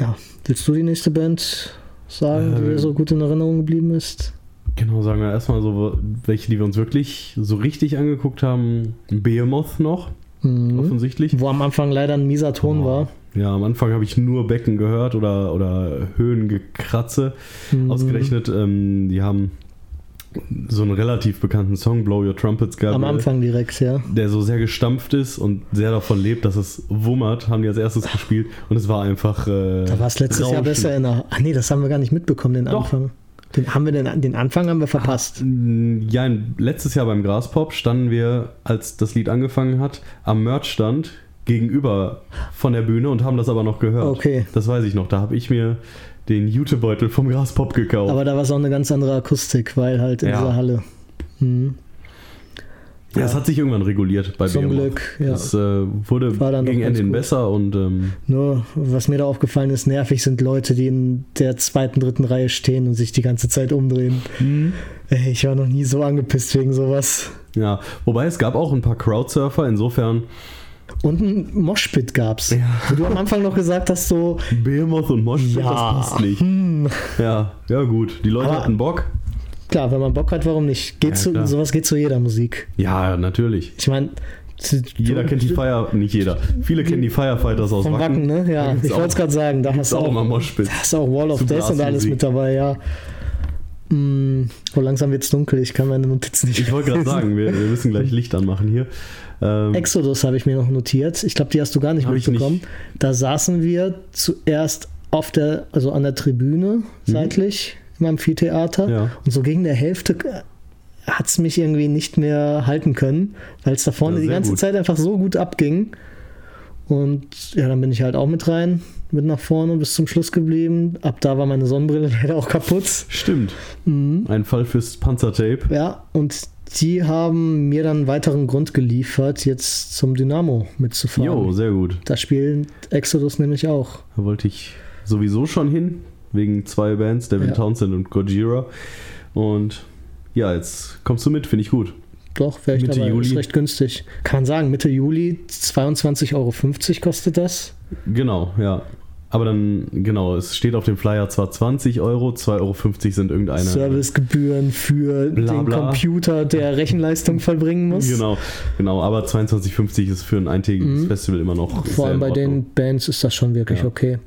ja, willst du die nächste Band sagen, die Äh, dir so gut in Erinnerung geblieben ist? Genau, sagen wir erstmal so, welche, die wir uns wirklich so richtig angeguckt haben. Behemoth noch, Mhm. offensichtlich. Wo am Anfang leider ein mieser Ton war. Ja, am Anfang habe ich nur Becken gehört oder, oder Höhengekratze. Mhm. Ausgerechnet, ähm, die haben so einen relativ bekannten Song, Blow Your Trumpets, Gabriel, Am Anfang direkt, ja. der so sehr gestampft ist und sehr davon lebt, dass es wummert, haben die als erstes gespielt und es war einfach. Äh, Da war es letztes Jahr rauschend. besser in der. Ach nee, das haben wir gar nicht mitbekommen, den Doch. Anfang. Den, haben wir den, den Anfang haben wir verpasst. Ja, in- letztes Jahr beim Graspop standen wir, als das Lied angefangen hat, am Merchstand gegenüber von der Bühne und haben das aber noch gehört. Okay. Das weiß ich noch. Da habe ich mir den Jutebeutel vom Graspop gekauft. Aber da war es auch eine ganz andere Akustik, weil halt in Ja. dieser Halle. Mhm. Ja, es hat sich irgendwann reguliert bei Zum Behemoth. Glück, ja. Es äh, wurde War dann gegen Ende hin besser und ähm, Nur, was mir da aufgefallen ist, nervig sind Leute, die in der zweiten, dritten Reihe stehen und sich die ganze Zeit umdrehen. Mhm. Ey, ich war noch nie so angepisst wegen sowas. ja. Wobei es gab auch ein paar Crowdsurfer, insofern Und ein Moshpit gab's. Ja. Wo du am Anfang noch gesagt hast, so, Behemoth und Moshpit, Ja. das passt nicht. hm, Ja, ja gut. Die Leute Aber- hatten Bock. Klar, wenn man Bock hat, warum nicht? Geht Ja, zu, klar. sowas geht zu jeder Musik. Ja, natürlich. Ich meine, Jeder kennt die Fire, nicht jeder. Viele kennen die Firefighters aus Vom Wacken, ne? Ja, ich wollte es gerade sagen, da hast du auch auch, da hast du auch Wall of Death und alles mit dabei, ja. Mm, oh, langsam wird's dunkel, ich kann meine Notizen nicht Ich wollte gerade sagen, wir, wir müssen gleich Licht anmachen hier. Ähm, Exodus habe ich mir noch notiert. Ich glaube, die hast du gar nicht mitbekommen. nicht. Da saßen wir zuerst auf der, also an der Tribüne seitlich im Amphitheater. Ja. Und so gegen der Hälfte hat es mich irgendwie nicht mehr halten können, weil es da vorne Ja, die ganze gut. Zeit einfach so gut abging. Und ja, dann bin ich halt auch mit rein, mit nach vorne bis zum Schluss geblieben. Ab da war meine Sonnenbrille leider auch kaputt. stimmt. Mhm. Ein Fall fürs Panzertape. Ja, und die haben mir dann einen weiteren Grund geliefert, jetzt zum Dynamo mitzufahren. Jo, sehr gut. Da spielt Exodus nämlich auch. Da wollte ich sowieso schon hin, wegen zwei Bands, Devin Ja. Townsend und Gojira. Und ja, jetzt kommst du mit, finde ich gut. Doch, wäre ich Mitte dabei. Juli. Ist recht günstig. Kann man sagen, Mitte Juli 22,50 Euro kostet das. Genau, ja. Aber dann, genau, es steht auf dem Flyer zwar 20 Euro, 2,50 Euro sind irgendeine. Servicegebühren für Bla, den bla. Computer, der Rechenleistung vollbringen muss. Genau, genau, aber 22,50 ist für ein eintägiges Mhm. Festival immer noch. Vor allem bei den. Bands ist das schon wirklich Ja. okay.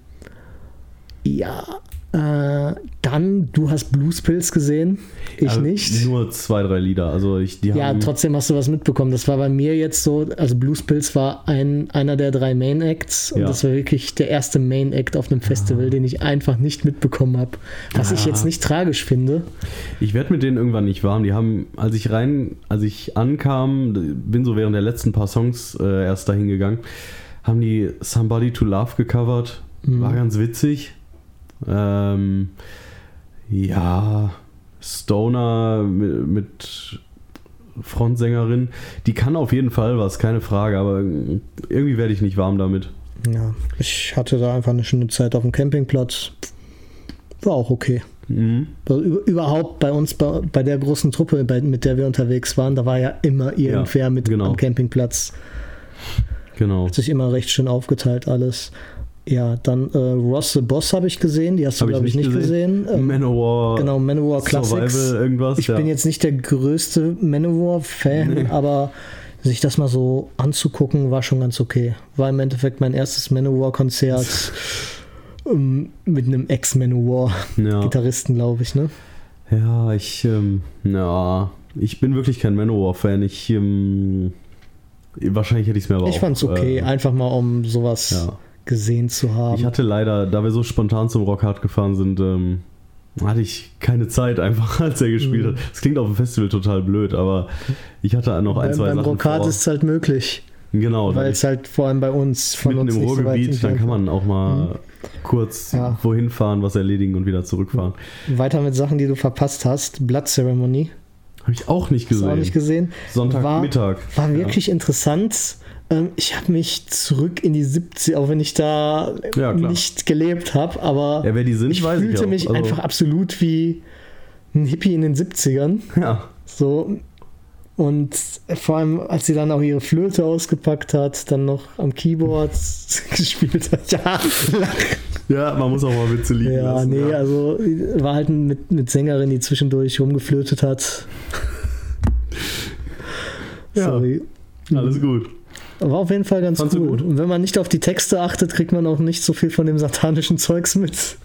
Ja, äh, dann, du hast Bluespills gesehen, ich Also nicht. Nur zwei, drei Lieder. Also ich, die Ja, trotzdem hast du was mitbekommen. Das war bei mir jetzt so, also Bluespills war ein, einer der drei Main Acts und Ja. das war wirklich der erste Main Act auf einem Festival, den ich einfach nicht mitbekommen habe. Was ich Ja. jetzt nicht tragisch finde. Ich werde mit denen irgendwann nicht warm. Die haben, als ich rein, als ich ankam, bin so während der letzten paar Songs äh, erst dahin gegangen, haben die Somebody to Love gecovert. Mhm. War ganz witzig. Ähm, ja, Stoner mit, mit Frontsängerin. Die kann auf jeden Fall was, keine Frage, aber irgendwie werde ich nicht warm damit. Ja, ich hatte da einfach eine schöne Zeit auf dem Campingplatz. War auch okay. Mhm. Über- Überhaupt bei uns, bei, bei der großen Truppe, bei, mit der wir unterwegs waren, da war ja immer irgendwer mit genau. am Campingplatz. Genau. Hat sich immer recht schön aufgeteilt alles. Ja, dann äh, Ross the Boss habe ich gesehen, die hast du, glaube ich, nicht gesehen. Ähm, Manowar. genau, Manowar Classics. Survival, irgendwas. Ich ja. bin jetzt nicht der größte Manowar-Fan, Nee. aber sich das mal so anzugucken, war schon ganz okay. War im Endeffekt mein erstes Manowar-Konzert ähm, mit einem ja. Ex-Manowar-Gitarristen, glaube ich, ne? Ja, ich, ähm, ja, ich bin wirklich kein Manowar-Fan. Ich, ähm, wahrscheinlich hätte ich es mir aber auch. Ich fand's okay, äh, einfach mal um sowas ja. Gesehen zu haben. Ich hatte leider, da wir so spontan zum Rockhard gefahren sind, ähm, hatte ich keine Zeit einfach, als er gespielt Mhm. hat. Es klingt auf dem Festival total blöd, aber ich hatte noch ein, beim zwei beim Sachen Rockhard vor. ist es halt möglich, Genau, weil es halt vor allem bei uns von mitten uns im nicht so Ruhrgebiet, dann kann man auch mal kurz Ja. wohin fahren, was erledigen und wieder zurückfahren. Weiter mit Sachen, die du verpasst hast. Blood Ceremony. Habe ich auch nicht gesehen. auch nicht gesehen. Sonntagmittag. War wirklich interessant. Ähm, Ich habe mich zurück in die 70 auch wenn ich da Ja, nicht gelebt habe, aber Ja, sind, ich fühlte ich mich Also- einfach absolut wie ein Hippie in den 70ern. Ja, So. Und vor allem, als sie dann auch ihre Flöte ausgepackt hat, dann noch am Keyboard gespielt hat. Ja, ja, man muss auch mal Witze liegen ja lassen. nee, ja. also war halt mit, mit Sängerin, die zwischendurch rumgeflötet hat. Ja. Sorry. Alles gut. War auf jeden Fall ganz cool. gut? Und wenn man nicht auf die Texte achtet, kriegt man auch nicht so viel von dem satanischen Zeugs mit.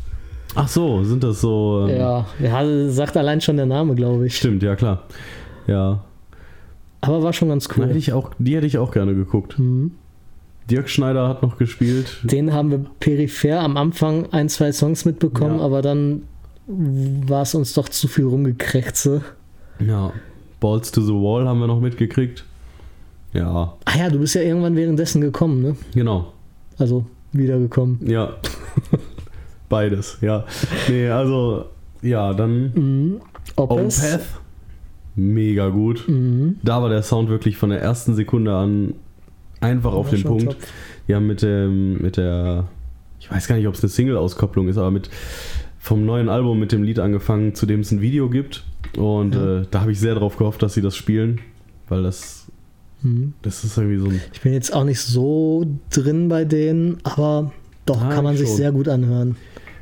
Ach so, sind das so. ähm, Ja, ja, sagt allein schon der Name, glaube ich. Stimmt, ja klar. Ja. Aber war schon ganz Na, hätte cool. ich auch, die hätte ich auch gerne geguckt. Mhm. Dirk Schneider hat noch gespielt. Den haben wir peripher am Anfang ein, zwei Songs mitbekommen, Ja. aber dann war es uns doch zu viel rumgekrächze. Ja. Balls to the Wall haben wir noch mitgekriegt. Ja, Ah ja, du bist ja irgendwann währenddessen gekommen, ne? genau. Also wiedergekommen. Ja. Beides, ja. Nee, also, ja, dann Mhm. Opeth. Mega gut. Mhm. Da war der Sound wirklich von der ersten Sekunde an einfach auf den Punkt. top. Ja, mit dem, mit der, ich weiß gar nicht, ob es eine Single-Auskopplung ist, aber mit vom neuen Album mit dem Lied angefangen, zu dem es ein Video gibt. Und Ja. äh, da habe ich sehr drauf gehofft, dass sie das spielen, weil das, Mhm. das ist irgendwie so ein. Ich bin jetzt auch nicht so drin bei denen, aber doch Ah, kann man ich sich schon. sehr gut anhören.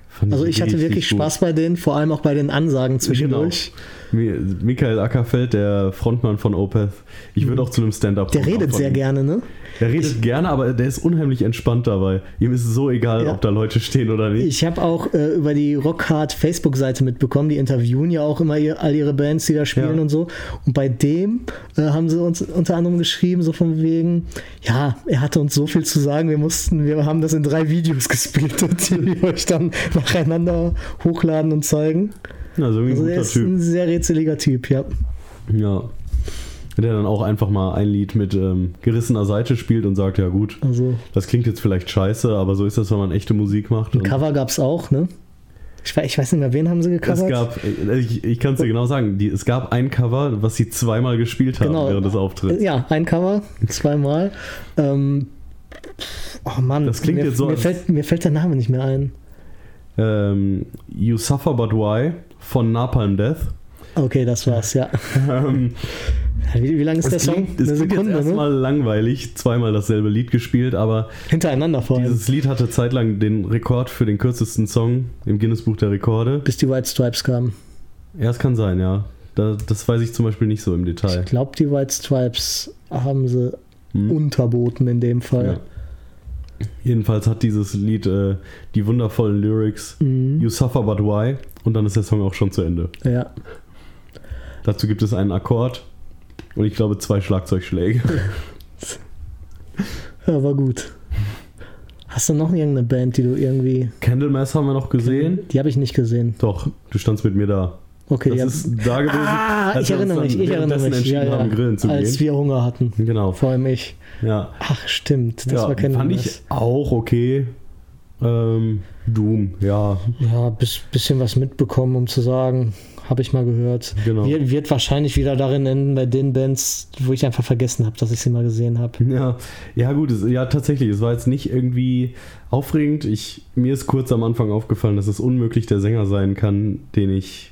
fand Also ich hatte wirklich gut. Spaß bei denen, vor allem auch bei den Ansagen zwischendurch. Mi- Michael Ackerfeld, der Frontmann von Opeth, ich würde auch zu einem Stand-up Mhm. Der redet sehr ihm. gerne, ne? Der redet gerne, aber der ist unheimlich entspannt dabei. Ihm ist es so egal, Ja. ob da Leute stehen oder nicht. Ich habe auch äh, über die Rockhard Facebook-Seite mitbekommen, die interviewen ja auch immer ihr, all ihre Bands, die da spielen Ja. und so. Und bei dem äh, haben sie uns unter anderem geschrieben, so von wegen, ja, er hatte uns so viel zu sagen, wir mussten, wir haben das in drei Videos gesplittet, die wir euch dann nacheinander hochladen und zeigen. Also irgendwie Also ein guter ist Typ. ein sehr rätseliger Typ, ja. Ja. Der dann auch einfach mal ein Lied mit ähm, gerissener Seite spielt und sagt, ja gut, Also das klingt jetzt vielleicht scheiße, aber so ist das, wenn man echte Musik macht. ein Cover gab es auch, ne? Ich, weiß- ich weiß nicht mehr, wen haben sie es gecovert? gab, äh, ich, ich kann es dir genau sagen, die, es gab ein Cover, was sie zweimal gespielt haben Genau. während des Auftritts. Ja, ein Cover, zweimal. Ähm, oh Mann, Das klingt mir, jetzt so, mir, fällt, mir fällt der Name nicht mehr ein. Ähm, you Suffer But Why von Napalm Death. Okay, das war's, ja. Ähm, Wie, wie lang ist der Song? klingt, es klingt jetzt ne? erstmal langweilig, zweimal dasselbe Lied gespielt, aber Hintereinander vor allem. dieses Lied hatte zeitlang den Rekord für den kürzesten Song im Guinness-Buch der Rekorde. Bis die White Stripes kamen. Ja, es kann sein, ja. Da, das weiß ich zum Beispiel nicht so im Detail. Ich glaube, die White Stripes haben sie Hm. unterboten in dem Fall. Ja. Jedenfalls hat dieses Lied äh, die wundervollen Lyrics Mhm. You Suffer But Why und dann ist der Song auch schon zu Ende. Ja. Dazu gibt es einen Akkord und ich glaube zwei Schlagzeugschläge. ja, war gut. Hast du noch irgendeine Band, die du irgendwie. Candlemass haben wir noch gesehen. Die habe ich nicht gesehen. Doch, du standst mit mir da. Okay, Das hab- ist da gewesen. Ah, ich erinnere mich, ich erinnere mich. Ja, ja. haben, Als gehen. wir Hunger hatten. Genau. Vor allem ich. Ja, Ach, stimmt. Das ja war kein fand ich auch okay. Ähm, Doom, ja. Ja, bis, bisschen was mitbekommen, um zu sagen, habe ich mal gehört. Genau. Wird, wird wahrscheinlich wieder darin enden bei den Bands, wo ich einfach vergessen habe, dass ich sie mal gesehen habe. Ja, ja gut, es, ja tatsächlich, es war jetzt nicht irgendwie aufregend. Ich, mir ist kurz am Anfang aufgefallen, dass es unmöglich der Sänger sein kann, den ich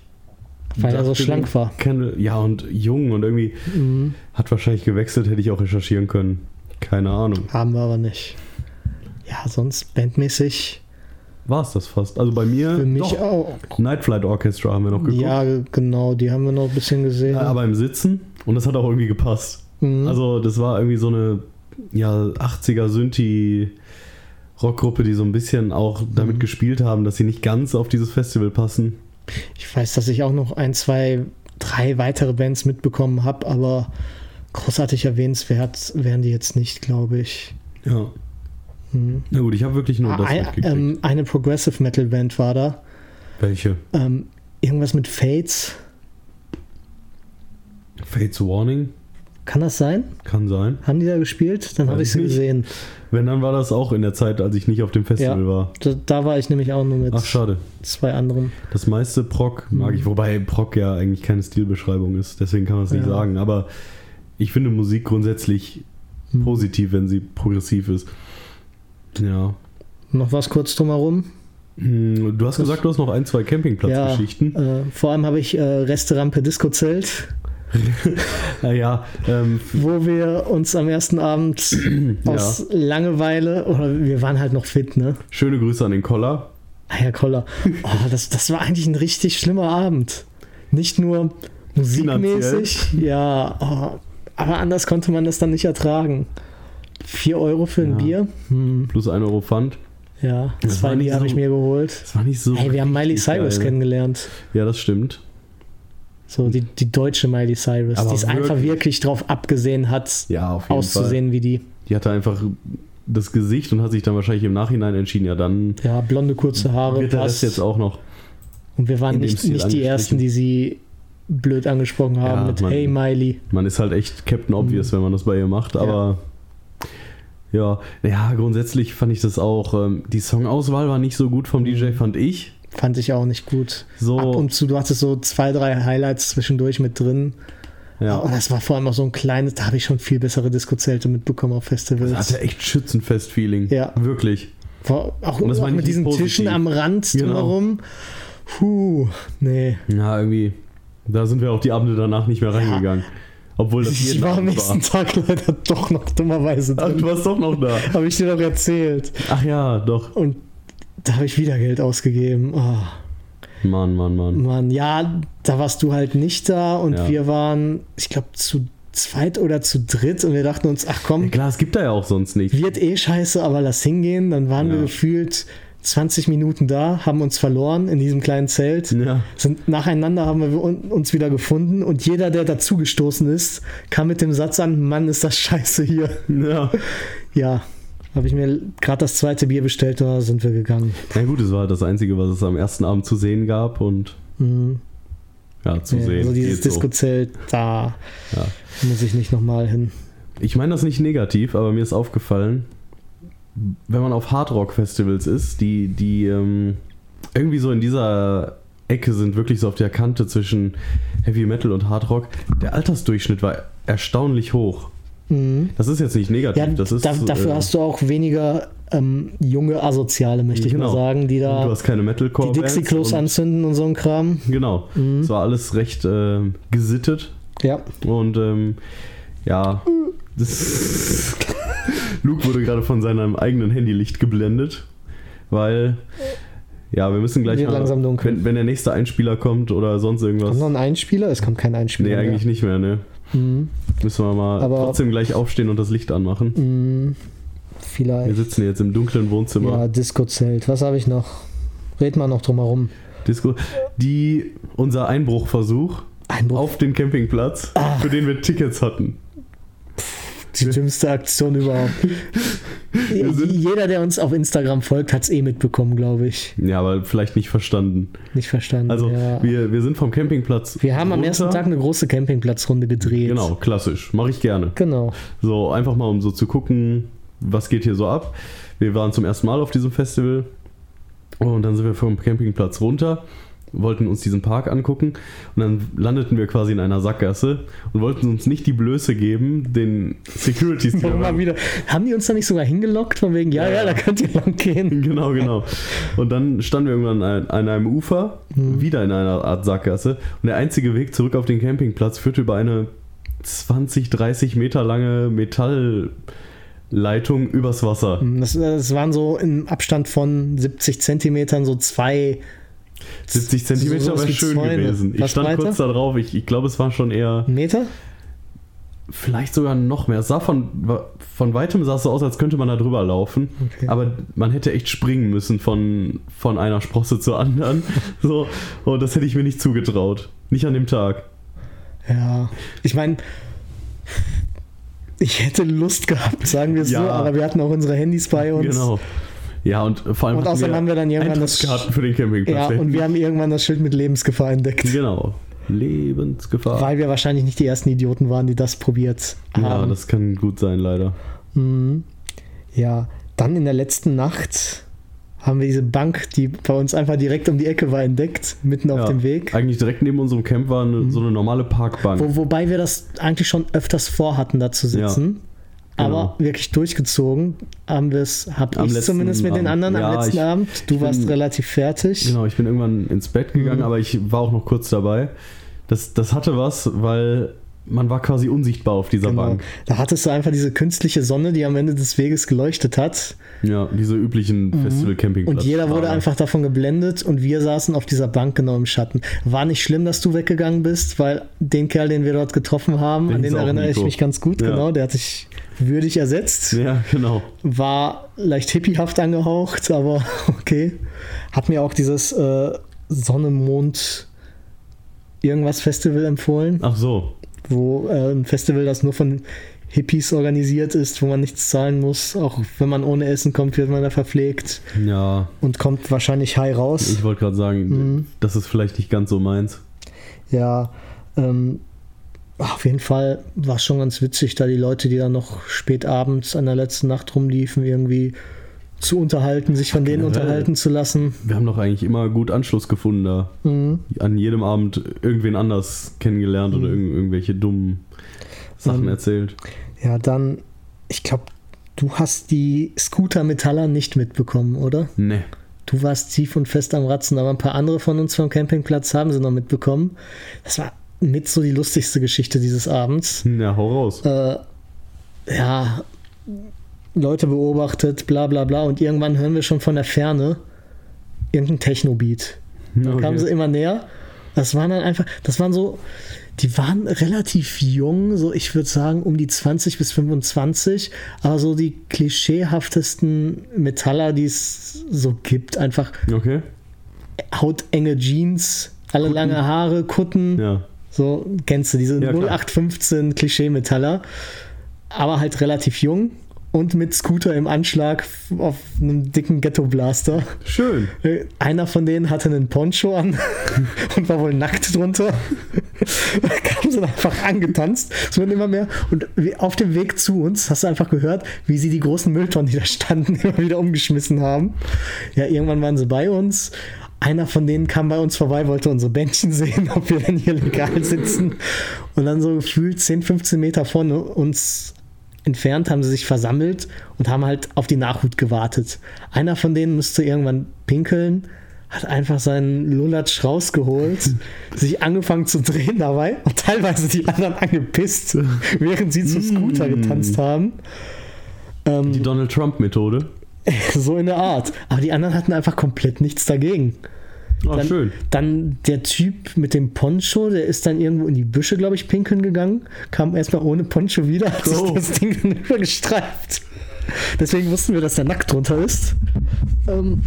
Weil er so schlank war. Kenne. Ja, und jung und irgendwie Mhm. hat wahrscheinlich gewechselt, hätte ich auch recherchieren können. Keine Ahnung. Haben wir aber nicht. Ja, sonst bandmäßig War es das fast? Also bei mir, für mich doch, auch. Night Flight Orchestra haben wir noch geguckt. Ja, genau, die haben wir noch ein bisschen gesehen. Ja, aber im Sitzen und das hat auch irgendwie gepasst. Mhm. Also das war irgendwie so eine ja, 80er Synthi Rockgruppe, die so ein bisschen auch damit Mhm. gespielt haben, dass sie nicht ganz auf dieses Festival passen. ich weiß, dass ich auch noch ein, zwei, drei weitere Bands mitbekommen habe, aber großartig erwähnenswert wären die jetzt nicht, glaube ich. Ja. Mhm. Na gut, ich habe wirklich nur das Ein, ähm, eine Progressive Metal Band war da. Welche? Ähm, irgendwas mit Fates. Fates Warning? Kann das sein? Kann sein. Haben die da gespielt? Dann habe ich sie gesehen. Wenn, dann war das auch in der Zeit, als ich nicht auf dem Festival Ja. war. Da, da war ich nämlich auch nur mit Ach, schade. zwei anderen. Das meiste Prog mag Mhm. ich, wobei Prog ja eigentlich keine Stilbeschreibung ist, deswegen kann man es nicht Ja. sagen. Aber ich finde Musik grundsätzlich Hm. positiv, wenn sie progressiv ist. Ja. Noch was kurz drumherum. Hm, Du hast gesagt, du hast noch ein, zwei Campingplatzgeschichten. Äh, vor allem habe ich äh, Resterampe Disco-Zelt, Naja, ähm, wo wir uns am ersten Abend aus Langeweile, oder wir waren halt noch fit, ne? schöne Grüße an den Koller. Ah ja, Koller. Oh, das, das war eigentlich ein richtig schlimmer Abend. Nicht nur musikmäßig, ja, oh, aber anders konnte man das dann nicht ertragen. 4 Euro für ein Ja. Bier? Hm, Plus 1 Euro Pfand. ja, Das war zwei nicht Bier habe so- ich mir geholt. Das war nicht so. Hey, wir haben Miley Cyrus geil. kennengelernt. Ja, das stimmt. So, die, die deutsche Miley Cyrus, Aber die es einfach wirklich? drauf abgesehen hat, Ja, auf jeden Fall. auszusehen wie die. Die hatte einfach das Gesicht und hat sich dann wahrscheinlich im Nachhinein entschieden, ja, dann Ja, blonde, kurze Haare. wird. Rest jetzt auch noch. Und wir waren nicht, nicht die. Ersten, die sie blöd angesprochen haben Ja, mit man- Hey Miley. Man ist halt echt Captain Obvious, wenn man das bei ihr macht, aber ja, ja, grundsätzlich fand ich das auch. Ähm, die Songauswahl war nicht so gut vom DJ, fand ich. Fand ich auch nicht gut. So, Ab und zu, du hattest so zwei, drei Highlights zwischendurch mit drin. ja. Und das war vor allem auch so ein kleines, da habe ich schon viel bessere Disco-Zelte mitbekommen auf Festivals. Das hatte echt Schützenfest-Feeling. Ja. Wirklich. War auch, auch mit diesen nicht Tischen positiv. am Rand Genau. drumherum. Puh, nee. Ja, irgendwie. Da sind wir auch die Abende danach nicht mehr reingegangen. Obwohl das Ich war am nächsten Tag leider doch noch dummerweise Ach, du warst doch noch da. Habe ich dir doch erzählt. Ach ja, doch. Und da habe ich wieder Geld ausgegeben. Oh, Mann, Mann, Mann. Mann, ja, da warst du halt nicht da und Ja. wir waren, ich glaube, zu zweit oder zu dritt und wir dachten uns, ach Ja, komm, klar, es gibt da ja auch sonst nichts. wird eh scheiße, aber lass hingehen. Dann waren wir Ja. gefühlt 20 Minuten da, haben uns verloren in diesem kleinen Zelt. Ja. Sind nacheinander haben wir un- uns wieder gefunden und jeder, der dazugestoßen ist, kam mit dem Satz an: Mann, ist das scheiße hier. Ja. Ja, habe ich mir gerade das zweite Bier bestellt, da sind wir gegangen. Na gut, es war das Einzige, was es am ersten Abend zu sehen gab und Mhm. ja, zu Ja, sehen. also dieses geht so. Disco-Zelt, da Ja. muss ich nicht nochmal hin. Ich meine das nicht negativ, aber mir ist aufgefallen, wenn man auf Hardrock-Festivals ist, die, die ähm, irgendwie so in dieser Ecke sind, wirklich so auf der Kante zwischen Heavy Metal und Hardrock, der Altersdurchschnitt war erstaunlich hoch. Mhm. Das ist jetzt nicht negativ, Ja, das ist. da, dafür äh, hast du auch weniger ähm, junge Asoziale, möchte ich Genau. mal sagen, die du da hast keine die. Dixie-Klos anzünden und so ein Kram. Genau. Mhm. Es war alles recht ähm, gesittet Ja, und ähm, ja. Das Luke wurde gerade von seinem eigenen Handylicht geblendet, weil ja, wir müssen gleich mal, langsam dunkel. wenn, wenn der nächste Einspieler kommt oder sonst irgendwas. kommt noch ein Einspieler? Es kommt kein Einspieler. Nee, mehr. eigentlich nicht mehr, ne? Mhm. Müssen wir mal Aber- trotzdem gleich aufstehen und das Licht anmachen. Mhm. Wir Vielleicht. sitzen jetzt im dunklen Wohnzimmer. Ja, Disco-Zelt. Was habe ich noch? Red mal noch drum herum. Disco. Die, unser Einbruchversuch Einbruch. auf den Campingplatz, für den wir Tickets hatten. Die dümmste Aktion überhaupt. sind- Jeder, der uns auf Instagram folgt, hat es eh mitbekommen, glaube ich. Ja, aber vielleicht nicht verstanden. Nicht verstanden. Also, ja. wir, wir sind vom Campingplatz. Wir haben am runter. ersten Tag eine große Campingplatzrunde gedreht. Genau, klassisch. Mache ich gerne. Genau. So, einfach mal, um so zu gucken, was geht hier so ab. Wir waren zum ersten Mal auf diesem Festival und dann sind wir vom Campingplatz runter, wollten uns diesen Park angucken und dann landeten wir quasi in einer Sackgasse und wollten uns nicht die Blöße geben, den Securities, die Mal wieder. Haben die uns da nicht sogar hingelockt, von wegen, ja, ja, Ja, da könnt ihr lang gehen. Genau, genau. Und dann standen wir irgendwann an, an einem Ufer, Mhm. wieder in einer Art Sackgasse. Und der einzige Weg zurück auf den Campingplatz führte über eine 20, 30 Meter lange Metallleitung übers Wasser. Das, das waren so im Abstand von 70 Zentimetern so zwei 70 Zentimeter sowas wäre schön Zäune. gewesen. Ich stand breiter? kurz da drauf. Ich, ich glaube, es war schon eher, Meter. vielleicht sogar noch mehr. Es sah von, von weitem sah es so aus, als könnte man da drüber laufen. Okay. Aber man hätte echt springen müssen von, von einer Sprosse zur anderen. so, und das hätte ich mir nicht zugetraut. Nicht an dem Tag. Ja. Ich meine, ich hätte Lust gehabt, sagen wir es Ja. so, aber wir hatten auch unsere Handys bei uns. Genau. Ja, und vor allem Und außerdem haben wir dann irgendwann das- für den Campingplatz. Ja, und wir haben irgendwann das Schild mit Lebensgefahr entdeckt. genau. Lebensgefahr. Weil wir wahrscheinlich nicht die ersten Idioten waren, die das probiert haben. ja, das kann gut sein, leider. Mhm. Ja, dann in der letzten Nacht haben wir diese Bank, die bei uns einfach direkt um die Ecke war, entdeckt, mitten auf ja, dem Weg. Eigentlich direkt neben unserem Camp war eine, so eine normale Parkbank. Wo, wobei wir das eigentlich schon öfters vorhatten, da zu sitzen. Aber Genau. wirklich durchgezogen haben wir es, hab Am ich zumindest mit den Abend. anderen am Ja, letzten ich- Abend. Du ich warst bin- relativ fertig. Genau, ich bin irgendwann ins Bett gegangen, Mhm. aber ich war auch noch kurz dabei. Das, das hatte was, weil man war quasi unsichtbar auf dieser Genau. Bank. Da hattest du einfach diese künstliche Sonne, die am Ende des Weges geleuchtet hat. Ja, diese üblichen. Mhm. Und jeder wurde einfach davon geblendet und wir saßen auf dieser Bank genau im Schatten. War nicht schlimm, dass du weggegangen bist, weil den Kerl, den wir dort getroffen haben, Der an den erinnere ich Nico. mich ganz gut, Ja. genau. Der hat sich würdig ersetzt. Ja, genau. War leicht hippiehaft angehaucht, aber okay. Hat mir auch dieses äh, Sonne, Mond, irgendwas Festival empfohlen, Ach so. Wo äh, ein Festival, das nur von Hippies organisiert ist, wo man nichts zahlen muss. Auch wenn man ohne Essen kommt, wird man da verpflegt Ja, und kommt wahrscheinlich high raus. ich wollte gerade sagen, Mhm. das ist vielleicht nicht ganz so meins. Ja, Ähm, auf jeden Fall war es schon ganz witzig, da die Leute, die dann noch spät abends an der letzten Nacht rumliefen, irgendwie zu unterhalten, sich von denen unterhalten zu lassen. Wir haben doch eigentlich immer gut Anschluss gefunden da. Mhm. An jedem Abend irgendwen anders kennengelernt oder irgend, irgendwelche dummen Sachen Ähm, erzählt. Ja, dann, ich glaube, du hast die Scooter-Metaller nicht mitbekommen, oder? Ne. Du warst tief und fest am Ratzen, aber ein paar andere von uns vom Campingplatz haben sie noch mitbekommen. Das war mit so die lustigste Geschichte dieses Abends. Ja, hau raus. Äh, ja, Leute beobachtet, bla bla bla. Und irgendwann hören wir schon von der Ferne irgendein Techno-Beat. Dann Okay. kamen sie immer näher. Das waren dann einfach, das waren so, die waren relativ jung, so ich würde sagen um die 20 bis 25, aber so die klischeehaftesten Metaller, die es so gibt. Einfach Okay. hautenge Jeans, alle lange Haare, Kutten. Ja. So, kennst du diese Ja, klar. 0815 Klischee-Metaller, aber halt relativ jung und mit Scooter im Anschlag auf einem dicken Ghetto-Blaster. Schön. Einer von denen hatte einen Poncho an und war wohl nackt drunter. Da kamen sie einfach angetanzt. Es wurden immer mehr. Und auf dem Weg zu uns hast du einfach gehört, wie sie die großen Mülltonnen, die da standen, immer wieder umgeschmissen haben. Ja, irgendwann waren sie bei uns. Einer von denen kam bei uns vorbei, wollte unsere Bändchen sehen, ob wir denn hier legal sitzen. Und dann so gefühlt 10, 15 Meter von uns entfernt haben sie sich versammelt und haben halt auf die Nachhut gewartet. Einer von denen müsste irgendwann pinkeln, hat einfach seinen Lulatsch rausgeholt, sich angefangen zu drehen dabei und teilweise die anderen angepisst, während sie zu Scooter getanzt haben. Ähm, Die Donald Trump-Methode. so in der Art. Aber die anderen hatten einfach komplett nichts dagegen. Ah, Dann, schön. dann der Typ mit dem Poncho, der ist dann irgendwo in die Büsche, glaube ich, pinkeln gegangen, kam erstmal ohne Poncho wieder, hat Oh. das Ding dann übergestreift. Deswegen wussten wir, dass der nackt drunter ist. Ähm,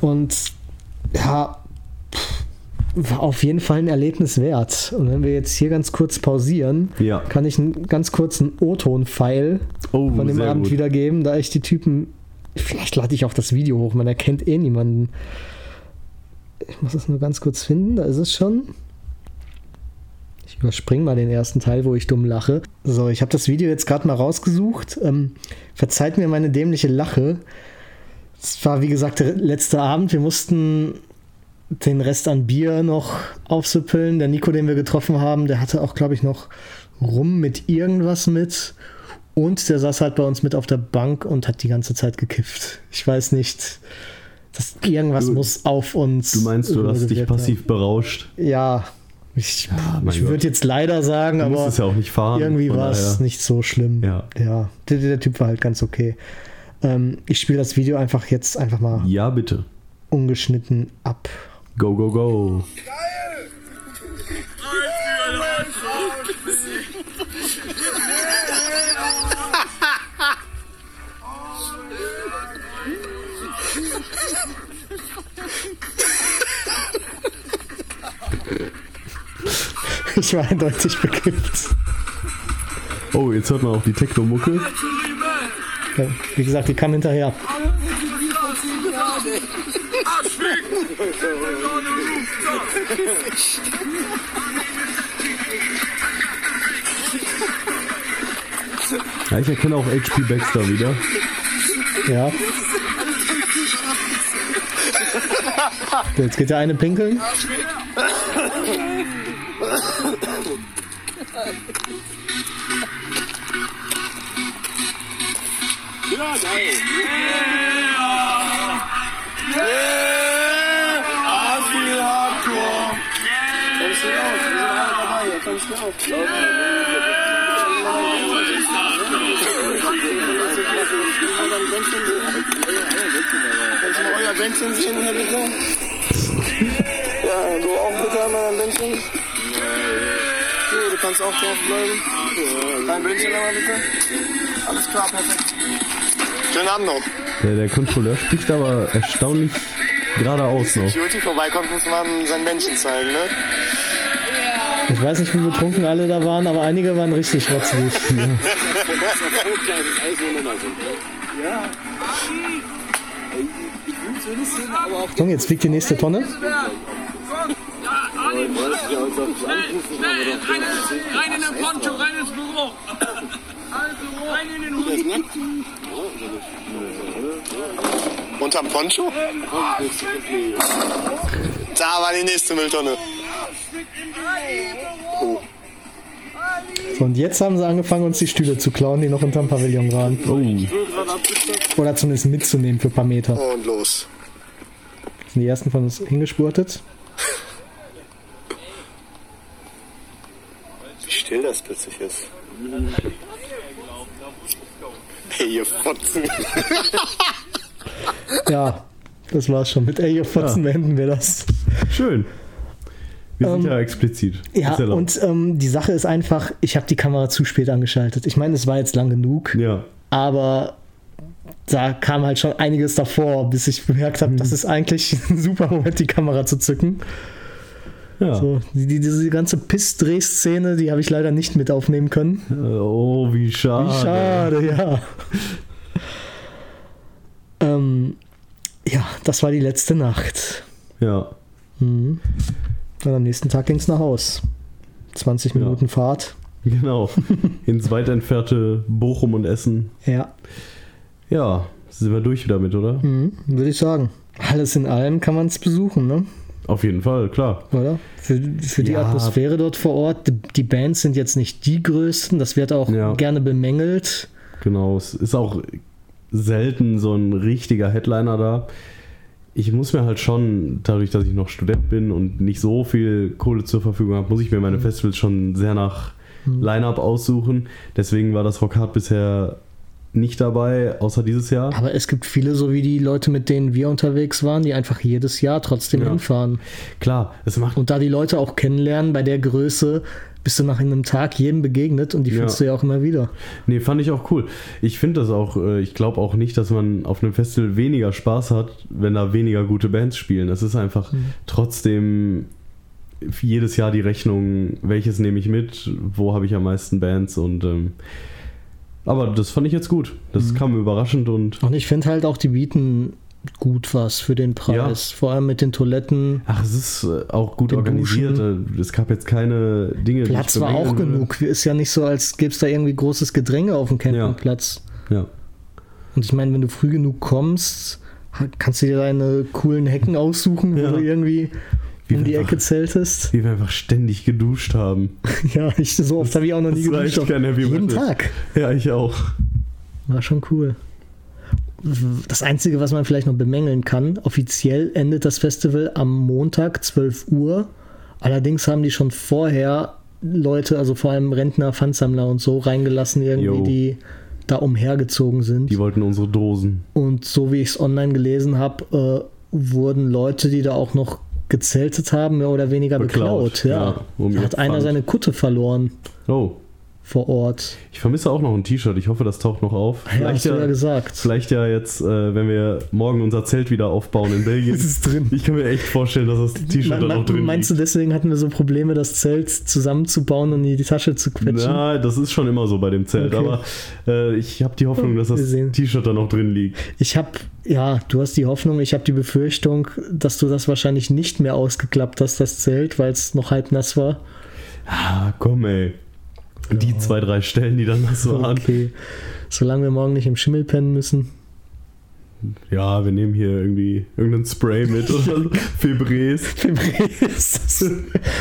und ja, war auf jeden Fall ein Erlebnis wert. Und wenn wir jetzt hier ganz kurz pausieren, Ja. kann ich einen ganz kurzen O-Ton-File Oh, von dem Abend gut. wiedergeben, da ich die Typen. Vielleicht lade ich auch das Video hoch, man erkennt eh niemanden. Ich muss es nur ganz kurz finden, da ist es schon. Ich überspringe mal den ersten Teil, wo ich dumm lache. So, ich habe das Video jetzt gerade mal rausgesucht. Ähm, verzeiht mir meine dämliche Lache. Es war, wie gesagt, der letzte Abend. Wir mussten den Rest an Bier noch aufsüppeln. Der Nico, den wir getroffen haben, der hatte auch, glaube ich, noch rum mit irgendwas mit. Und der saß halt bei uns mit auf der Bank und hat die ganze Zeit gekifft. Ich weiß nicht. Das, irgendwas Du- muss auf uns. Du meinst, du hast dich haben. passiv berauscht. Ja. Ich, Ja, ich würde jetzt leider sagen, Du aber ja auch nicht fahren. irgendwie war es nicht so schlimm. Ja. ja der, der Typ war halt ganz okay. Ähm, ich spiele das Video einfach jetzt einfach mal Ja, bitte. ungeschnitten ab. Go, go, go. Ich war eindeutig bekifft. Oh, jetzt hört man auch die Techno-Mucke. Ja, wie gesagt, die kam hinterher. Ja, ich erkenne auch HP Baxter wieder. Ja. Jetzt geht der eine pinkeln. Kannst du mal euer Bändchen sehen hier bitte? Ja, du auch bitte einmal ein Bändchen? Kannst auch drauf bleiben. Dein Bändchen einmal bitte. Alles klar, perfekt. Schönen Abend noch. Der, der Kontrolleur spricht aber erstaunlich geradeaus noch. Security vorbeikommt, muss man sein Bändchen zeigen, ne? Ich weiß nicht, wie betrunken alle da waren, aber einige waren richtig rotzig. Achtung, jetzt fliegt die nächste Tonne. Rein in den Poncho, rein ins Büro. Also, rein in den Hut. Unterm Poncho? Da war die nächste Mülltonne. So, und jetzt haben sie angefangen, uns die Stühle zu klauen, die noch unterm Pavillon waren. Oh, Oder zumindest mitzunehmen für ein paar Meter. Und los. Sind die ersten von uns hingespurtet? Wie still das plötzlich ist. Hey, ihr Fotzen. Ja, das war's schon. Mit Ey, ihr Fotzen beenden wir das. schön. Wir sind Ähm, ja explizit. Ja, und ähm, die Sache ist einfach, ich habe die Kamera zu spät angeschaltet. Ich meine, es war jetzt lang genug, Ja, aber da kam halt schon einiges davor, bis ich bemerkt habe, das ist eigentlich ein super Moment, die Kamera zu zücken. Ja. So, die, die, diese ganze Piss-Dreh-Szene, die habe ich leider nicht mit aufnehmen können. Äh, Oh, wie schade. Wie schade, ja. ähm, ja, das war die letzte Nacht. Ja, Und am nächsten Tag ging es nach Haus. 20 Ja. Minuten Fahrt. genau. Ins weit entfernte Bochum und Essen. Ja, Ja, sind wir durch damit, oder? mhm, würde ich sagen. Alles in allem kann man es besuchen, ne? Auf jeden Fall, klar. Oder? Für, für die Ja. Atmosphäre dort vor Ort. Die, Bands sind jetzt nicht die größten, das wird auch Ja. gerne bemängelt. Genau, es ist auch selten so ein richtiger Headliner da. Ich muss mir halt schon, dadurch, dass ich noch Student bin und nicht so viel Kohle zur Verfügung habe, muss ich mir meine Festivals schon sehr nach Line-Up aussuchen. Deswegen war das Rockhard bisher nicht dabei, außer dieses Jahr. Aber es gibt viele, so wie die Leute, mit denen wir unterwegs waren, die einfach jedes Jahr trotzdem Ja. hinfahren. Klar, es macht Und da die Leute auch kennenlernen, bei der Größe bist du nach einem Tag jedem begegnet und die Ja. findest du ja auch immer wieder. Nee, fand ich auch cool. Ich finde das auch, äh, ich glaube auch nicht, dass man auf einem Festival weniger Spaß hat, wenn da weniger gute Bands spielen. Es ist einfach trotzdem jedes Jahr die Rechnung, welches nehme ich mit, wo habe ich am meisten Bands und ähm, aber das fand ich jetzt gut. Das kam überraschend und Und ich finde halt auch, die bieten gut was für den Preis. Vor allem mit den Toiletten. ach, es ist äh, auch gut organisiert. Äh, Es gab jetzt keine Dinge. die Platz war auch genug. Ist ja nicht so, als gäbe es da irgendwie großes Gedränge auf dem Campingplatz. Ja. Und ich meine, wenn du früh genug kommst, kannst du dir deine coolen Hecken aussuchen, wo Ja. du irgendwie Wie um die einfach- Ecke zeltest. Wie wir einfach ständig geduscht haben. Ja, ich, so oft habe ich auch noch nie Das war echt geduscht. Jeden. Tag. Ja, ich auch. War schon cool. Das Einzige, was man vielleicht noch bemängeln kann, offiziell endet das Festival am Montag, 12 Uhr. Allerdings haben die schon vorher Leute, also vor allem Rentner, Pfandsammler und so, reingelassen, irgendwie, Jo. die da umhergezogen sind. Die wollten unsere Dosen. Und so wie ich es online gelesen habe, äh, wurden Leute, die da auch noch gezeltet haben, mehr oder weniger Beklaut, beklaut. Ja. ja, hat einer seine Kutte verloren Oh, vor Ort. ich vermisse auch noch ein T-Shirt. Ich hoffe, das taucht noch auf. Ja, hast du ja gesagt. Vielleicht ja jetzt, äh, wenn wir morgen unser Zelt wieder aufbauen in Belgien. Es ist drin. Ich kann mir echt vorstellen, dass das T-Shirt da noch drin Meinst du, liegt. deswegen hatten wir so Probleme, das Zelt zusammenzubauen und in die Tasche zu quetschen? Na, das ist schon immer so bei dem Zelt, Okay. aber äh, ich habe die Hoffnung, dass das. T-Shirt da noch drin liegt. Ich habe, ja, du hast die Hoffnung, ich habe die Befürchtung, dass du das wahrscheinlich nicht mehr ausgeklappt hast, das Zelt, weil es noch halb nass war. Ah, komm ey. Die zwei, drei Stellen, die dann das waren. Okay. Solange wir morgen nicht im Schimmel pennen müssen. Ja, wir nehmen hier irgendwie irgendeinen Spray mit oder so. Febrés. Febrés.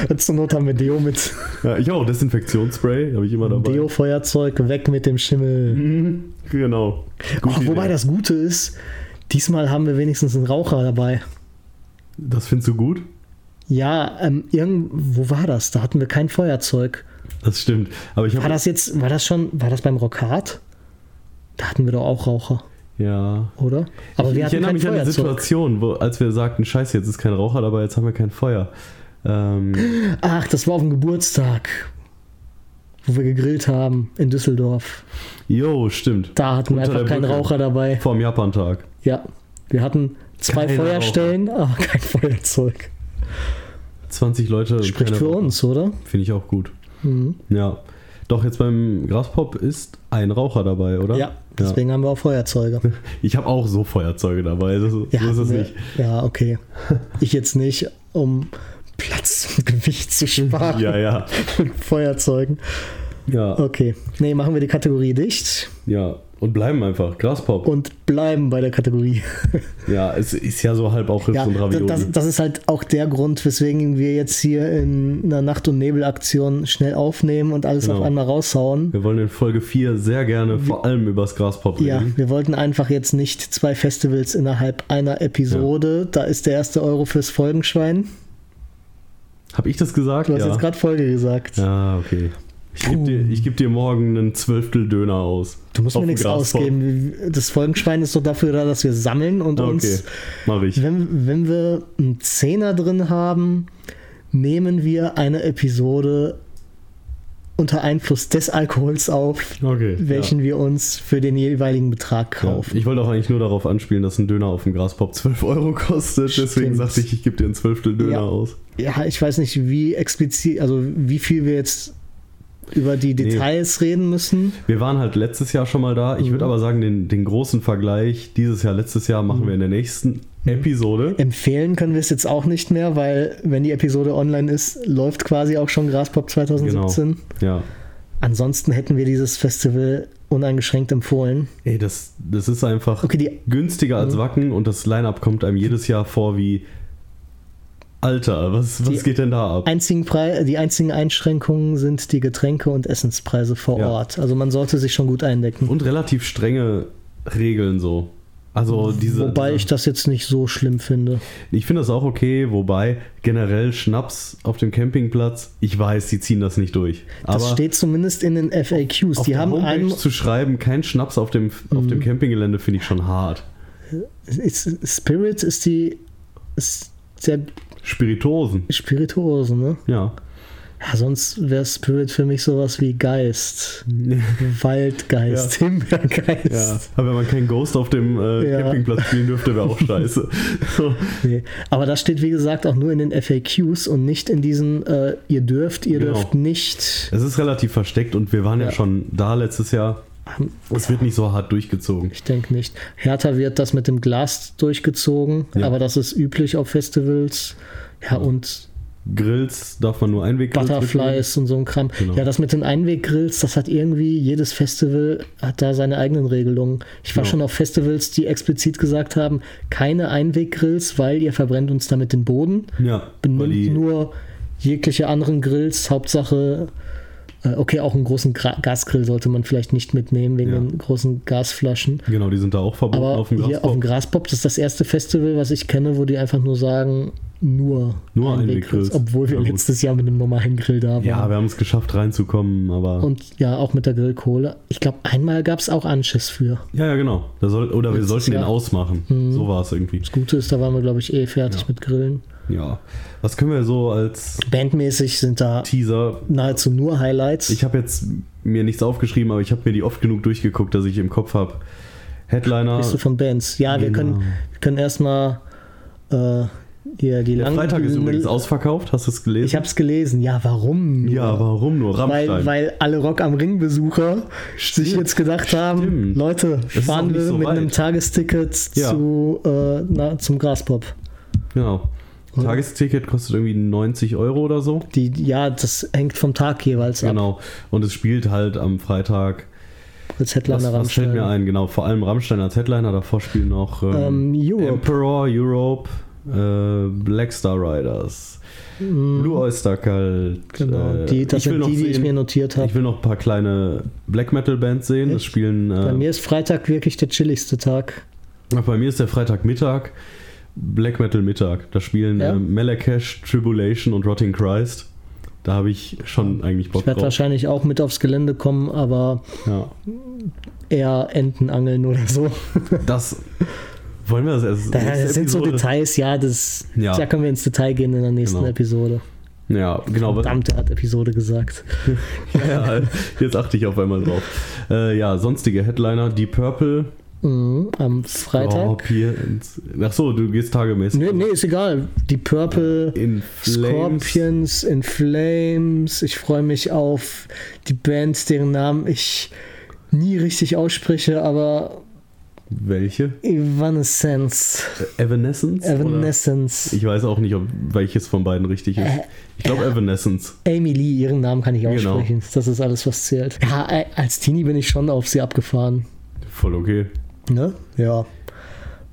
Und zur Not haben wir Deo mit. Ja, ich auch, Desinfektionsspray habe ich immer dabei. Deo-Feuerzeug, weg mit dem Schimmel. Mhm, Genau. Ach, wobei das Gute ist, diesmal haben wir wenigstens einen Raucher dabei. Das findest du gut? Ja, ähm, irgend, wo war das? Da hatten wir kein Feuerzeug. Das stimmt. Aber ich War das jetzt, war das schon, war das beim Rockhard? Da hatten wir doch auch Raucher, Ja. oder? Aber ich, wir ich erinnere mich an die. Situation, wo, als wir sagten, scheiße, jetzt ist kein Raucher dabei, jetzt haben wir kein Feuer. Ähm, Ach, das war auf dem Geburtstag, wo wir gegrillt haben in Düsseldorf. jo, stimmt. Da hatten wir Unter einfach der keinen Brücke. Raucher dabei. Vorm Japan-Tag. Ja, wir hatten zwei Keine Feuerstellen, aber kein Feuerzeug. 20 Leute. Spricht für Raucher. uns, oder? Finde ich auch gut. Mhm. Ja. Doch, jetzt beim Graspop ist ein Raucher dabei, oder? Ja, deswegen haben wir auch Feuerzeuge. Ich habe auch so Feuerzeuge dabei. Das, Ja, so ist es wir- nicht. ja, okay. Ich jetzt nicht, um Platz und Gewicht zu sparen. Ja, ja. Mit Feuerzeugen. Ja, Okay. Nee, machen wir die Kategorie dicht ja. Und bleiben einfach. Graspop. und bleiben bei der Kategorie. Ja, es ist ja so halb auch Rips Ja, und Ravioli. das, das ist halt auch der Grund, weswegen wir jetzt hier in einer Nacht- und Nebelaktion schnell aufnehmen und alles Genau. auf einmal raushauen. Wir wollen in Folge 4 sehr gerne vor allem übers Graspop Ja, reden. wir wollten einfach jetzt nicht zwei Festivals innerhalb einer Episode. Da ist der erste Euro fürs Folgenschwein. Hab ich das gesagt? Du hast ja. jetzt gerade Folge gesagt. ja, okay. Ich gebe dir, ich geb dir morgen einen Zwölftel Döner aus. Du musst mir nichts ausgeben. Das Folgenschwein ist doch dafür da, dass wir sammeln und Okay, uns, mach ich. wenn, wenn wir einen Zehner drin haben, nehmen wir eine Episode unter Einfluss des Alkohols auf, Okay. welchen wir uns für den jeweiligen Betrag ja. kaufen. Ich wollte auch eigentlich nur darauf anspielen, dass ein Döner auf dem Graspop 12 Euro kostet. Deswegen Stimmt. sagte ich, ich gebe dir einen Zwölftel Döner Ja. aus. Ja, ich weiß nicht, wie explizit, also wie viel wir jetzt über die Details reden müssen. Wir waren halt letztes Jahr schon mal da. Ich Mhm. würde aber sagen, den, den großen Vergleich dieses Jahr, letztes Jahr machen wir in der nächsten Mhm. Episode. Empfehlen können wir es jetzt auch nicht mehr, weil wenn die Episode online ist, läuft quasi auch schon Graspop 2017. Ja. Ansonsten hätten wir dieses Festival uneingeschränkt empfohlen. Ey, das, das ist einfach Okay, die günstiger als Mhm. Wacken und das Line-Up kommt einem jedes Jahr vor wie Alter, was, was Die geht denn da ab? einzigen, Pre die einzigen Einschränkungen sind die Getränke und Essenspreise vor Ja. Ort. Also man sollte sich schon gut eindecken. Und relativ strenge Regeln so. Also diese. Wobei ich das jetzt nicht so schlimm finde. Ich finde das auch okay, wobei generell Schnaps auf dem Campingplatz, ich weiß, die ziehen das nicht durch. Das Aber steht zumindest in den FAQs. auf Die haben einen. zu schreiben, kein Schnaps auf dem, auf Mhm. dem Campinggelände, finde ich schon hart. Spirit ist die. Ist der Spiritosen, Spirituose, ne? ja. Ja, sonst wäre Spirit für mich sowas wie Geist. Waldgeist, Ja. Himbeergeist. Ja, aber wenn man keinen Ghost auf dem äh, Ja. Campingplatz spielen dürfte, wäre auch scheiße. So. Nee. Aber das steht, wie gesagt, auch nur in den FAQs und nicht in diesen, äh, ihr dürft, ihr Genau. dürft nicht. Es ist relativ versteckt und wir waren ja, Ja. schon da letztes Jahr. Es wird nicht so hart durchgezogen. Ich denke nicht. Härter wird das mit dem Glas durchgezogen, Ja. aber das ist üblich auf Festivals. Ja, und Grills darf man nur Einweggrills mitnehmen. Butterflies und so ein Kram. Genau. Ja, das mit den Einweggrills, das hat irgendwie, jedes Festival hat da seine eigenen Regelungen. Ich war Genau. schon auf Festivals, die explizit gesagt haben, keine Einweggrills, weil ihr verbrennt uns damit den Boden. Ja, benimmt nur jegliche anderen Grills. Hauptsache, okay, auch einen großen Gra Gasgrill sollte man vielleicht nicht mitnehmen wegen Ja. den großen Gasflaschen. genau, die sind da auch verboten Aber auf dem hier auf dem Graspop. Graspop, das ist das erste Festival, was ich kenne, wo die einfach nur sagen, nur, Nur Einweggrills. Obwohl wir Ja, letztes Jahr mit einem normalen Grill da waren. Ja, wir haben es geschafft reinzukommen, aber. Und ja, auch mit der Grillkohle. Ich glaube, einmal gab es auch Anschiss für. ja, ja, genau. Da soll, oder wir Letztes sollten den Jahr. Mhm. ausmachen. So war es irgendwie. Das Gute ist, da waren wir, glaube ich, eh fertig Ja. mit Grillen. Ja. Was können wir so als Bandmäßig sind da Teaser? nahezu nur Highlights. Ich habe jetzt mir nichts aufgeschrieben, aber ich habe mir die oft genug durchgeguckt, dass ich im Kopf habe. Headliner. Liste von Bands. Ja, wir Genau. können, wir können erstmal äh, hier die Der Freitag ist übrigens ausverkauft. Hast du es gelesen? Ich habe es gelesen. Ja, warum? nur? Ja, warum nur? Rammstein. Weil, weil alle Rock am Ring Besucher sich jetzt gedacht haben, Stimmt. Leute, auch fahren wir so mit weit. einem Tagesticket Ja. zu, äh, na, zum Graspop. Genau. Tagesticket kostet irgendwie 90 Euro oder so. Die, ja, das hängt vom Tag jeweils ab. Genau. Und es spielt halt am Freitag. Als Headliner Was, was fällt Rammstein. mir ein? Genau, vor allem Rammstein als Headliner. Davor spielen noch ähm, Ähm, Europe. Emperor, Europe, äh, Black Star Riders, Blue Oyster Cult. Genau, äh, die, das ich will sind noch die, die ich sehen- mir notiert habe. Ich will noch ein paar kleine Black Metal Bands sehen. Das spielen. Äh, Bei mir ist Freitag wirklich der chilligste Tag. Ach, bei mir ist der Freitagmittag Black Metal Mittag. Da spielen Ja? ähm, Malakesh, Tribulation und Rotting Christ. Da habe ich schon eigentlich Bock Ich werde drauf. wahrscheinlich auch mit aufs Gelände kommen, aber Ja. eher Entenangeln oder so. Das wollen wir das erst. Da, das sind so? Details, ja, das, Ja. da können wir ins Detail gehen in der nächsten Genau. Episode. Ja, genau. was- Verdammt, er hat Episode gesagt. ja, jetzt achte ich auf einmal drauf. Äh, ja, sonstige Headliner, Deep Purple. Mhm, am Freitag. Scorpions. Ach so, du gehst tagemäßig. Nee, nee, ist egal. Die Purple, In Flames. Scorpions, In Flames. Ich freue mich auf die Band, deren Namen ich nie richtig ausspreche, aber Welche? Evanescence. Evanescence? oder? Evanescence. Ich weiß auch nicht, ob welches von beiden richtig ist. Ich glaube Evanescence. Amy Lee, ihren Namen kann ich Genau. aussprechen. Das ist alles, was zählt. Ja, äh, als Teenie bin ich schon auf sie abgefahren. Voll okay. Ne? Ja.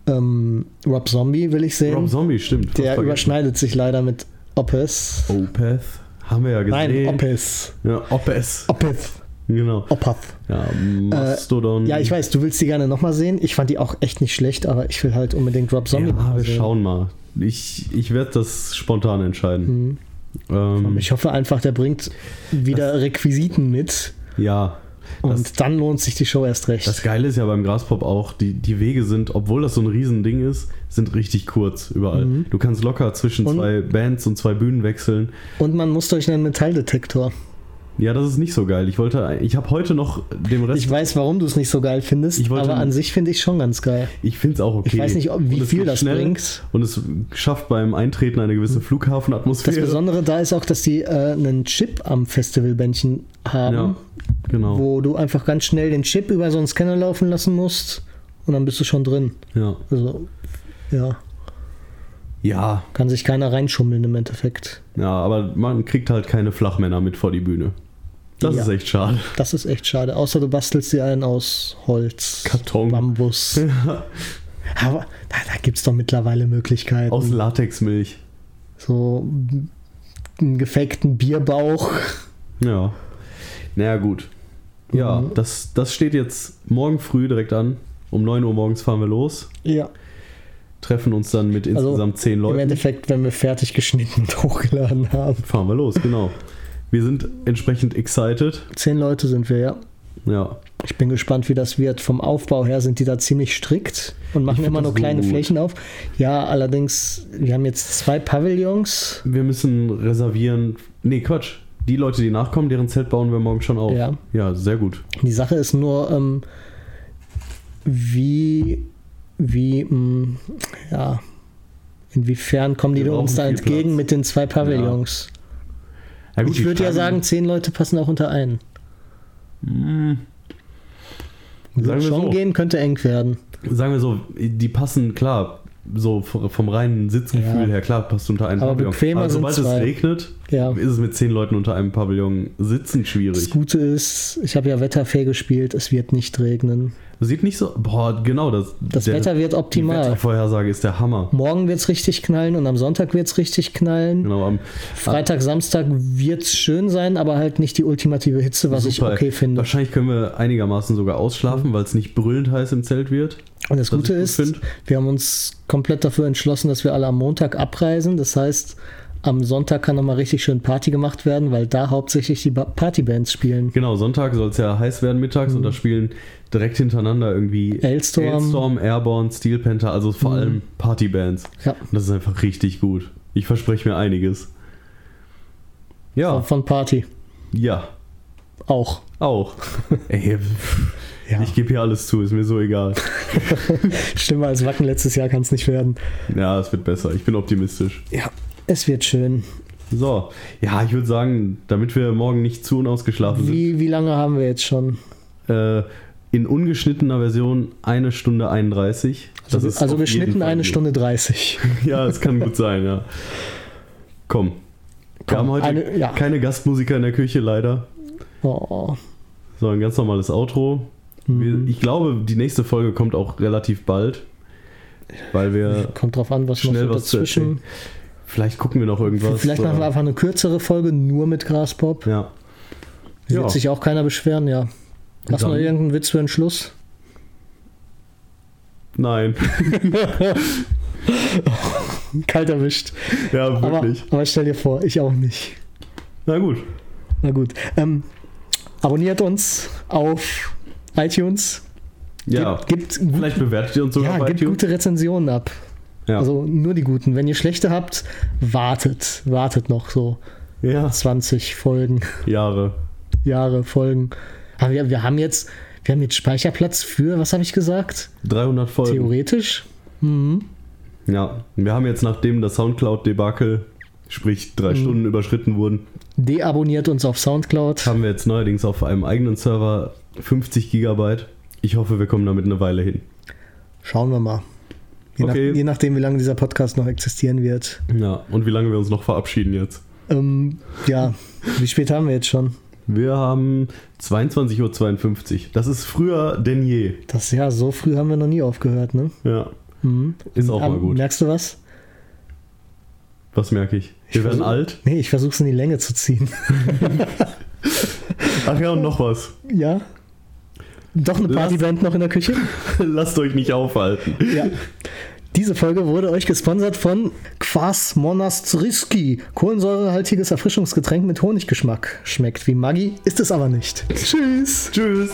Ähm, Rob Zombie will ich sehen. Rob Zombie, stimmt. Der überschneidet sich leider mit Opeth. Opeth. Haben wir ja gesehen. Nein, Opeth. Ja, Opeth. Opeth. Genau. Opeth. Ja, Mastodon. Ja, ich weiß, du willst die gerne nochmal sehen. Ich fand die auch echt nicht schlecht, aber ich will halt unbedingt Rob Zombie Ja, wir sehen. schauen mal. Ich, ich werde das spontan entscheiden. Ähm, Ich hoffe einfach, der bringt wieder Requisiten mit ja. Und Das, dann lohnt sich die Show erst recht. das Geile ist ja beim Graspop auch, die, die Wege sind, obwohl das so ein Riesending ist, sind richtig kurz überall. Du kannst locker zwischen Mhm. Und- zwei Bands und zwei Bühnen wechseln. und man muss durch einen Metalldetektor. Ja, das ist nicht so geil. Ich wollte, ich habe heute noch dem Rest. Ich weiß, warum du es nicht so geil findest, wollte- aber an sich finde ich schon ganz geil. Ich finde es auch okay. Ich weiß nicht, ob- wie viel das bringt. Und es schafft beim Eintreten eine gewisse Das Flughafenatmosphäre. Besondere da ist auch, dass die äh, einen Chip am Festivalbändchen haben, Ja, genau. wo du einfach ganz schnell den Chip über so einen Scanner laufen lassen musst und dann bist du schon drin. Ja. Also, ja, ja, kann sich keiner reinschummeln im Endeffekt. ja, aber man kriegt halt keine Flachmänner mit vor die Bühne. Das Ja. ist echt schade. Das ist echt schade. Außer du bastelst dir einen aus Holz, Karton. Bambus. Aber da, da gibt es doch mittlerweile Möglichkeiten. Aus Latexmilch. so einen gefakten Bierbauch. Ja. Naja, gut. Ja, Mhm. das, das steht jetzt morgen früh direkt an. Um 9 Uhr morgens fahren wir los. Ja. Treffen uns dann mit Also, insgesamt 10 Im Leuten. Endeffekt, wenn wir fertig geschnitten und hochgeladen haben. Fahren wir los, genau. Wir sind entsprechend excited. Zehn Leute sind wir, ja. Ja. Ich bin gespannt, wie das wird. Vom Aufbau her sind die da ziemlich strikt und machen immer nur kleine gut. Flächen auf. Ja, allerdings, wir haben jetzt zwei Pavillons. Wir müssen reservieren. Nee, Quatsch. Die Leute, die nachkommen, deren Zelt bauen wir morgen schon auf. Ja. Ja, sehr gut. Die Sache ist nur, ähm, wie, wie, mh, ja, inwiefern kommen die uns da entgegen Platz. mit den zwei Pavillons? Ja, gut, ich würde ja sagen, zehn Leute passen auch unter einen. Hm, Sagen schon so. gehen, könnte eng werden. sagen wir so, die passen klar, so vom reinen Sitzgefühl Ja. her, klar, passt unter einen Aber Pavillon. bequemer Aber sind sobald es regnet, Ja. ist es mit zehn Leuten unter einem Pavillon sitzen Das schwierig. Gute ist, ich habe ja Wetterfee gespielt, es wird nicht regnen. Sieht nicht so, boah, genau, das, Das der- Wetter wird Die optimal. Wettervorhersage ist der Hammer. Morgen wird es richtig knallen und am Sonntag wird es richtig knallen. Genau, am Freitag, Samstag wird es schön sein, aber halt nicht die ultimative Hitze, was ich super. okay finde. Wahrscheinlich können wir einigermaßen sogar ausschlafen, weil es nicht brüllend heiß im Zelt wird. Und das Gute ich gut ist, find. wir haben uns komplett dafür entschlossen, dass wir alle am Montag abreisen. Das heißt, am Sonntag kann nochmal richtig schön Party gemacht werden, weil da hauptsächlich die Ba- Partybands spielen. Genau, Sonntag soll es ja heiß werden mittags und da spielen direkt hintereinander irgendwie Mhm. Ailstorm. Mhm. Ailstorm, Airborne, Steel Panther, also vor allem Partybands. Ja, Und das ist einfach richtig gut. Ich verspreche mir einiges. Ja, von Party ja, auch. auch. Ey, Ja. ich gebe hier alles zu, ist mir so egal. Schlimmer als Wacken letztes Jahr kann es nicht werden. Ja, es wird besser. Ich bin optimistisch. Ja, es wird schön. So, ja, ich würde sagen, damit wir morgen nicht zu unausgeschlafen Wie, wie lange haben wir jetzt schon? sind, äh, in ungeschnittener Version eine Stunde 31. Das Also, also geschnitten eine gut. Stunde 30. Ja, es kann gut sein, ja. Komm. Wir Komm, haben heute eine- ja. keine Gastmusiker in der Küche, leider. Oh. So, ein ganz normales Outro. Mhm. Ich glaube, die nächste Folge kommt auch relativ bald. Weil wir Kommt drauf an, was noch schnell so was zu dazwischen. erzählen. Vielleicht gucken wir noch irgendwas. Vielleicht machen wir oder- einfach eine kürzere Folge nur mit Graspop. Ja. Wird Ja. sich auch keiner beschweren, ja. Hast du noch irgendeinen Witz für den Schluss? Nein. Kalt erwischt. ja, Aber, wirklich. aber stell dir vor, ich auch nicht. Na gut. Na gut. Ähm, abonniert uns auf iTunes. Ja. Gibt, gibt, Vielleicht bewertet ihr uns sogar ja, bei gibt iTunes. gute Rezensionen ab. Ja. Also nur die guten. Wenn ihr schlechte habt, wartet. Wartet noch so ja. 20 Folgen, Jahre. Jahre, Folgen. Aber wir, wir haben jetzt, wir haben jetzt Speicherplatz für, was habe ich gesagt? 300 Folgen. Theoretisch. Mhm. Ja. Wir haben jetzt, nachdem das Soundcloud-Debakel, sprich drei Mhm. Stunden überschritten wurden, Deabonniert uns auf Soundcloud. haben wir jetzt neuerdings auf einem eigenen Server 50 Gigabyte. Ich hoffe, wir kommen damit eine Weile hin. Schauen wir mal. Je, Okay. nach, je nachdem, wie lange dieser Podcast noch existieren wird. Ja, und wie lange wir uns noch verabschieden jetzt? Ähm, ja, wie spät haben wir jetzt schon? Wir haben 22.52 Uhr. Das ist früher denn je. Das ja, so früh haben wir noch nie aufgehört, ne? Ja. Ist auch Aber mal gut. Merkst du was? Was merke ich? Wir werden versuch- alt. Nee, ich versuche es in die Länge zu ziehen. Ach ja, und noch was. ja? Doch eine Partyband noch in der Küche? Lasst euch nicht aufhalten. Ja. Diese Folge wurde euch gesponsert von Kwas Monastriski. Kohlensäurehaltiges Erfrischungsgetränk mit Honiggeschmack. Schmeckt wie Maggi, ist es aber nicht. Tschüss. Tschüss.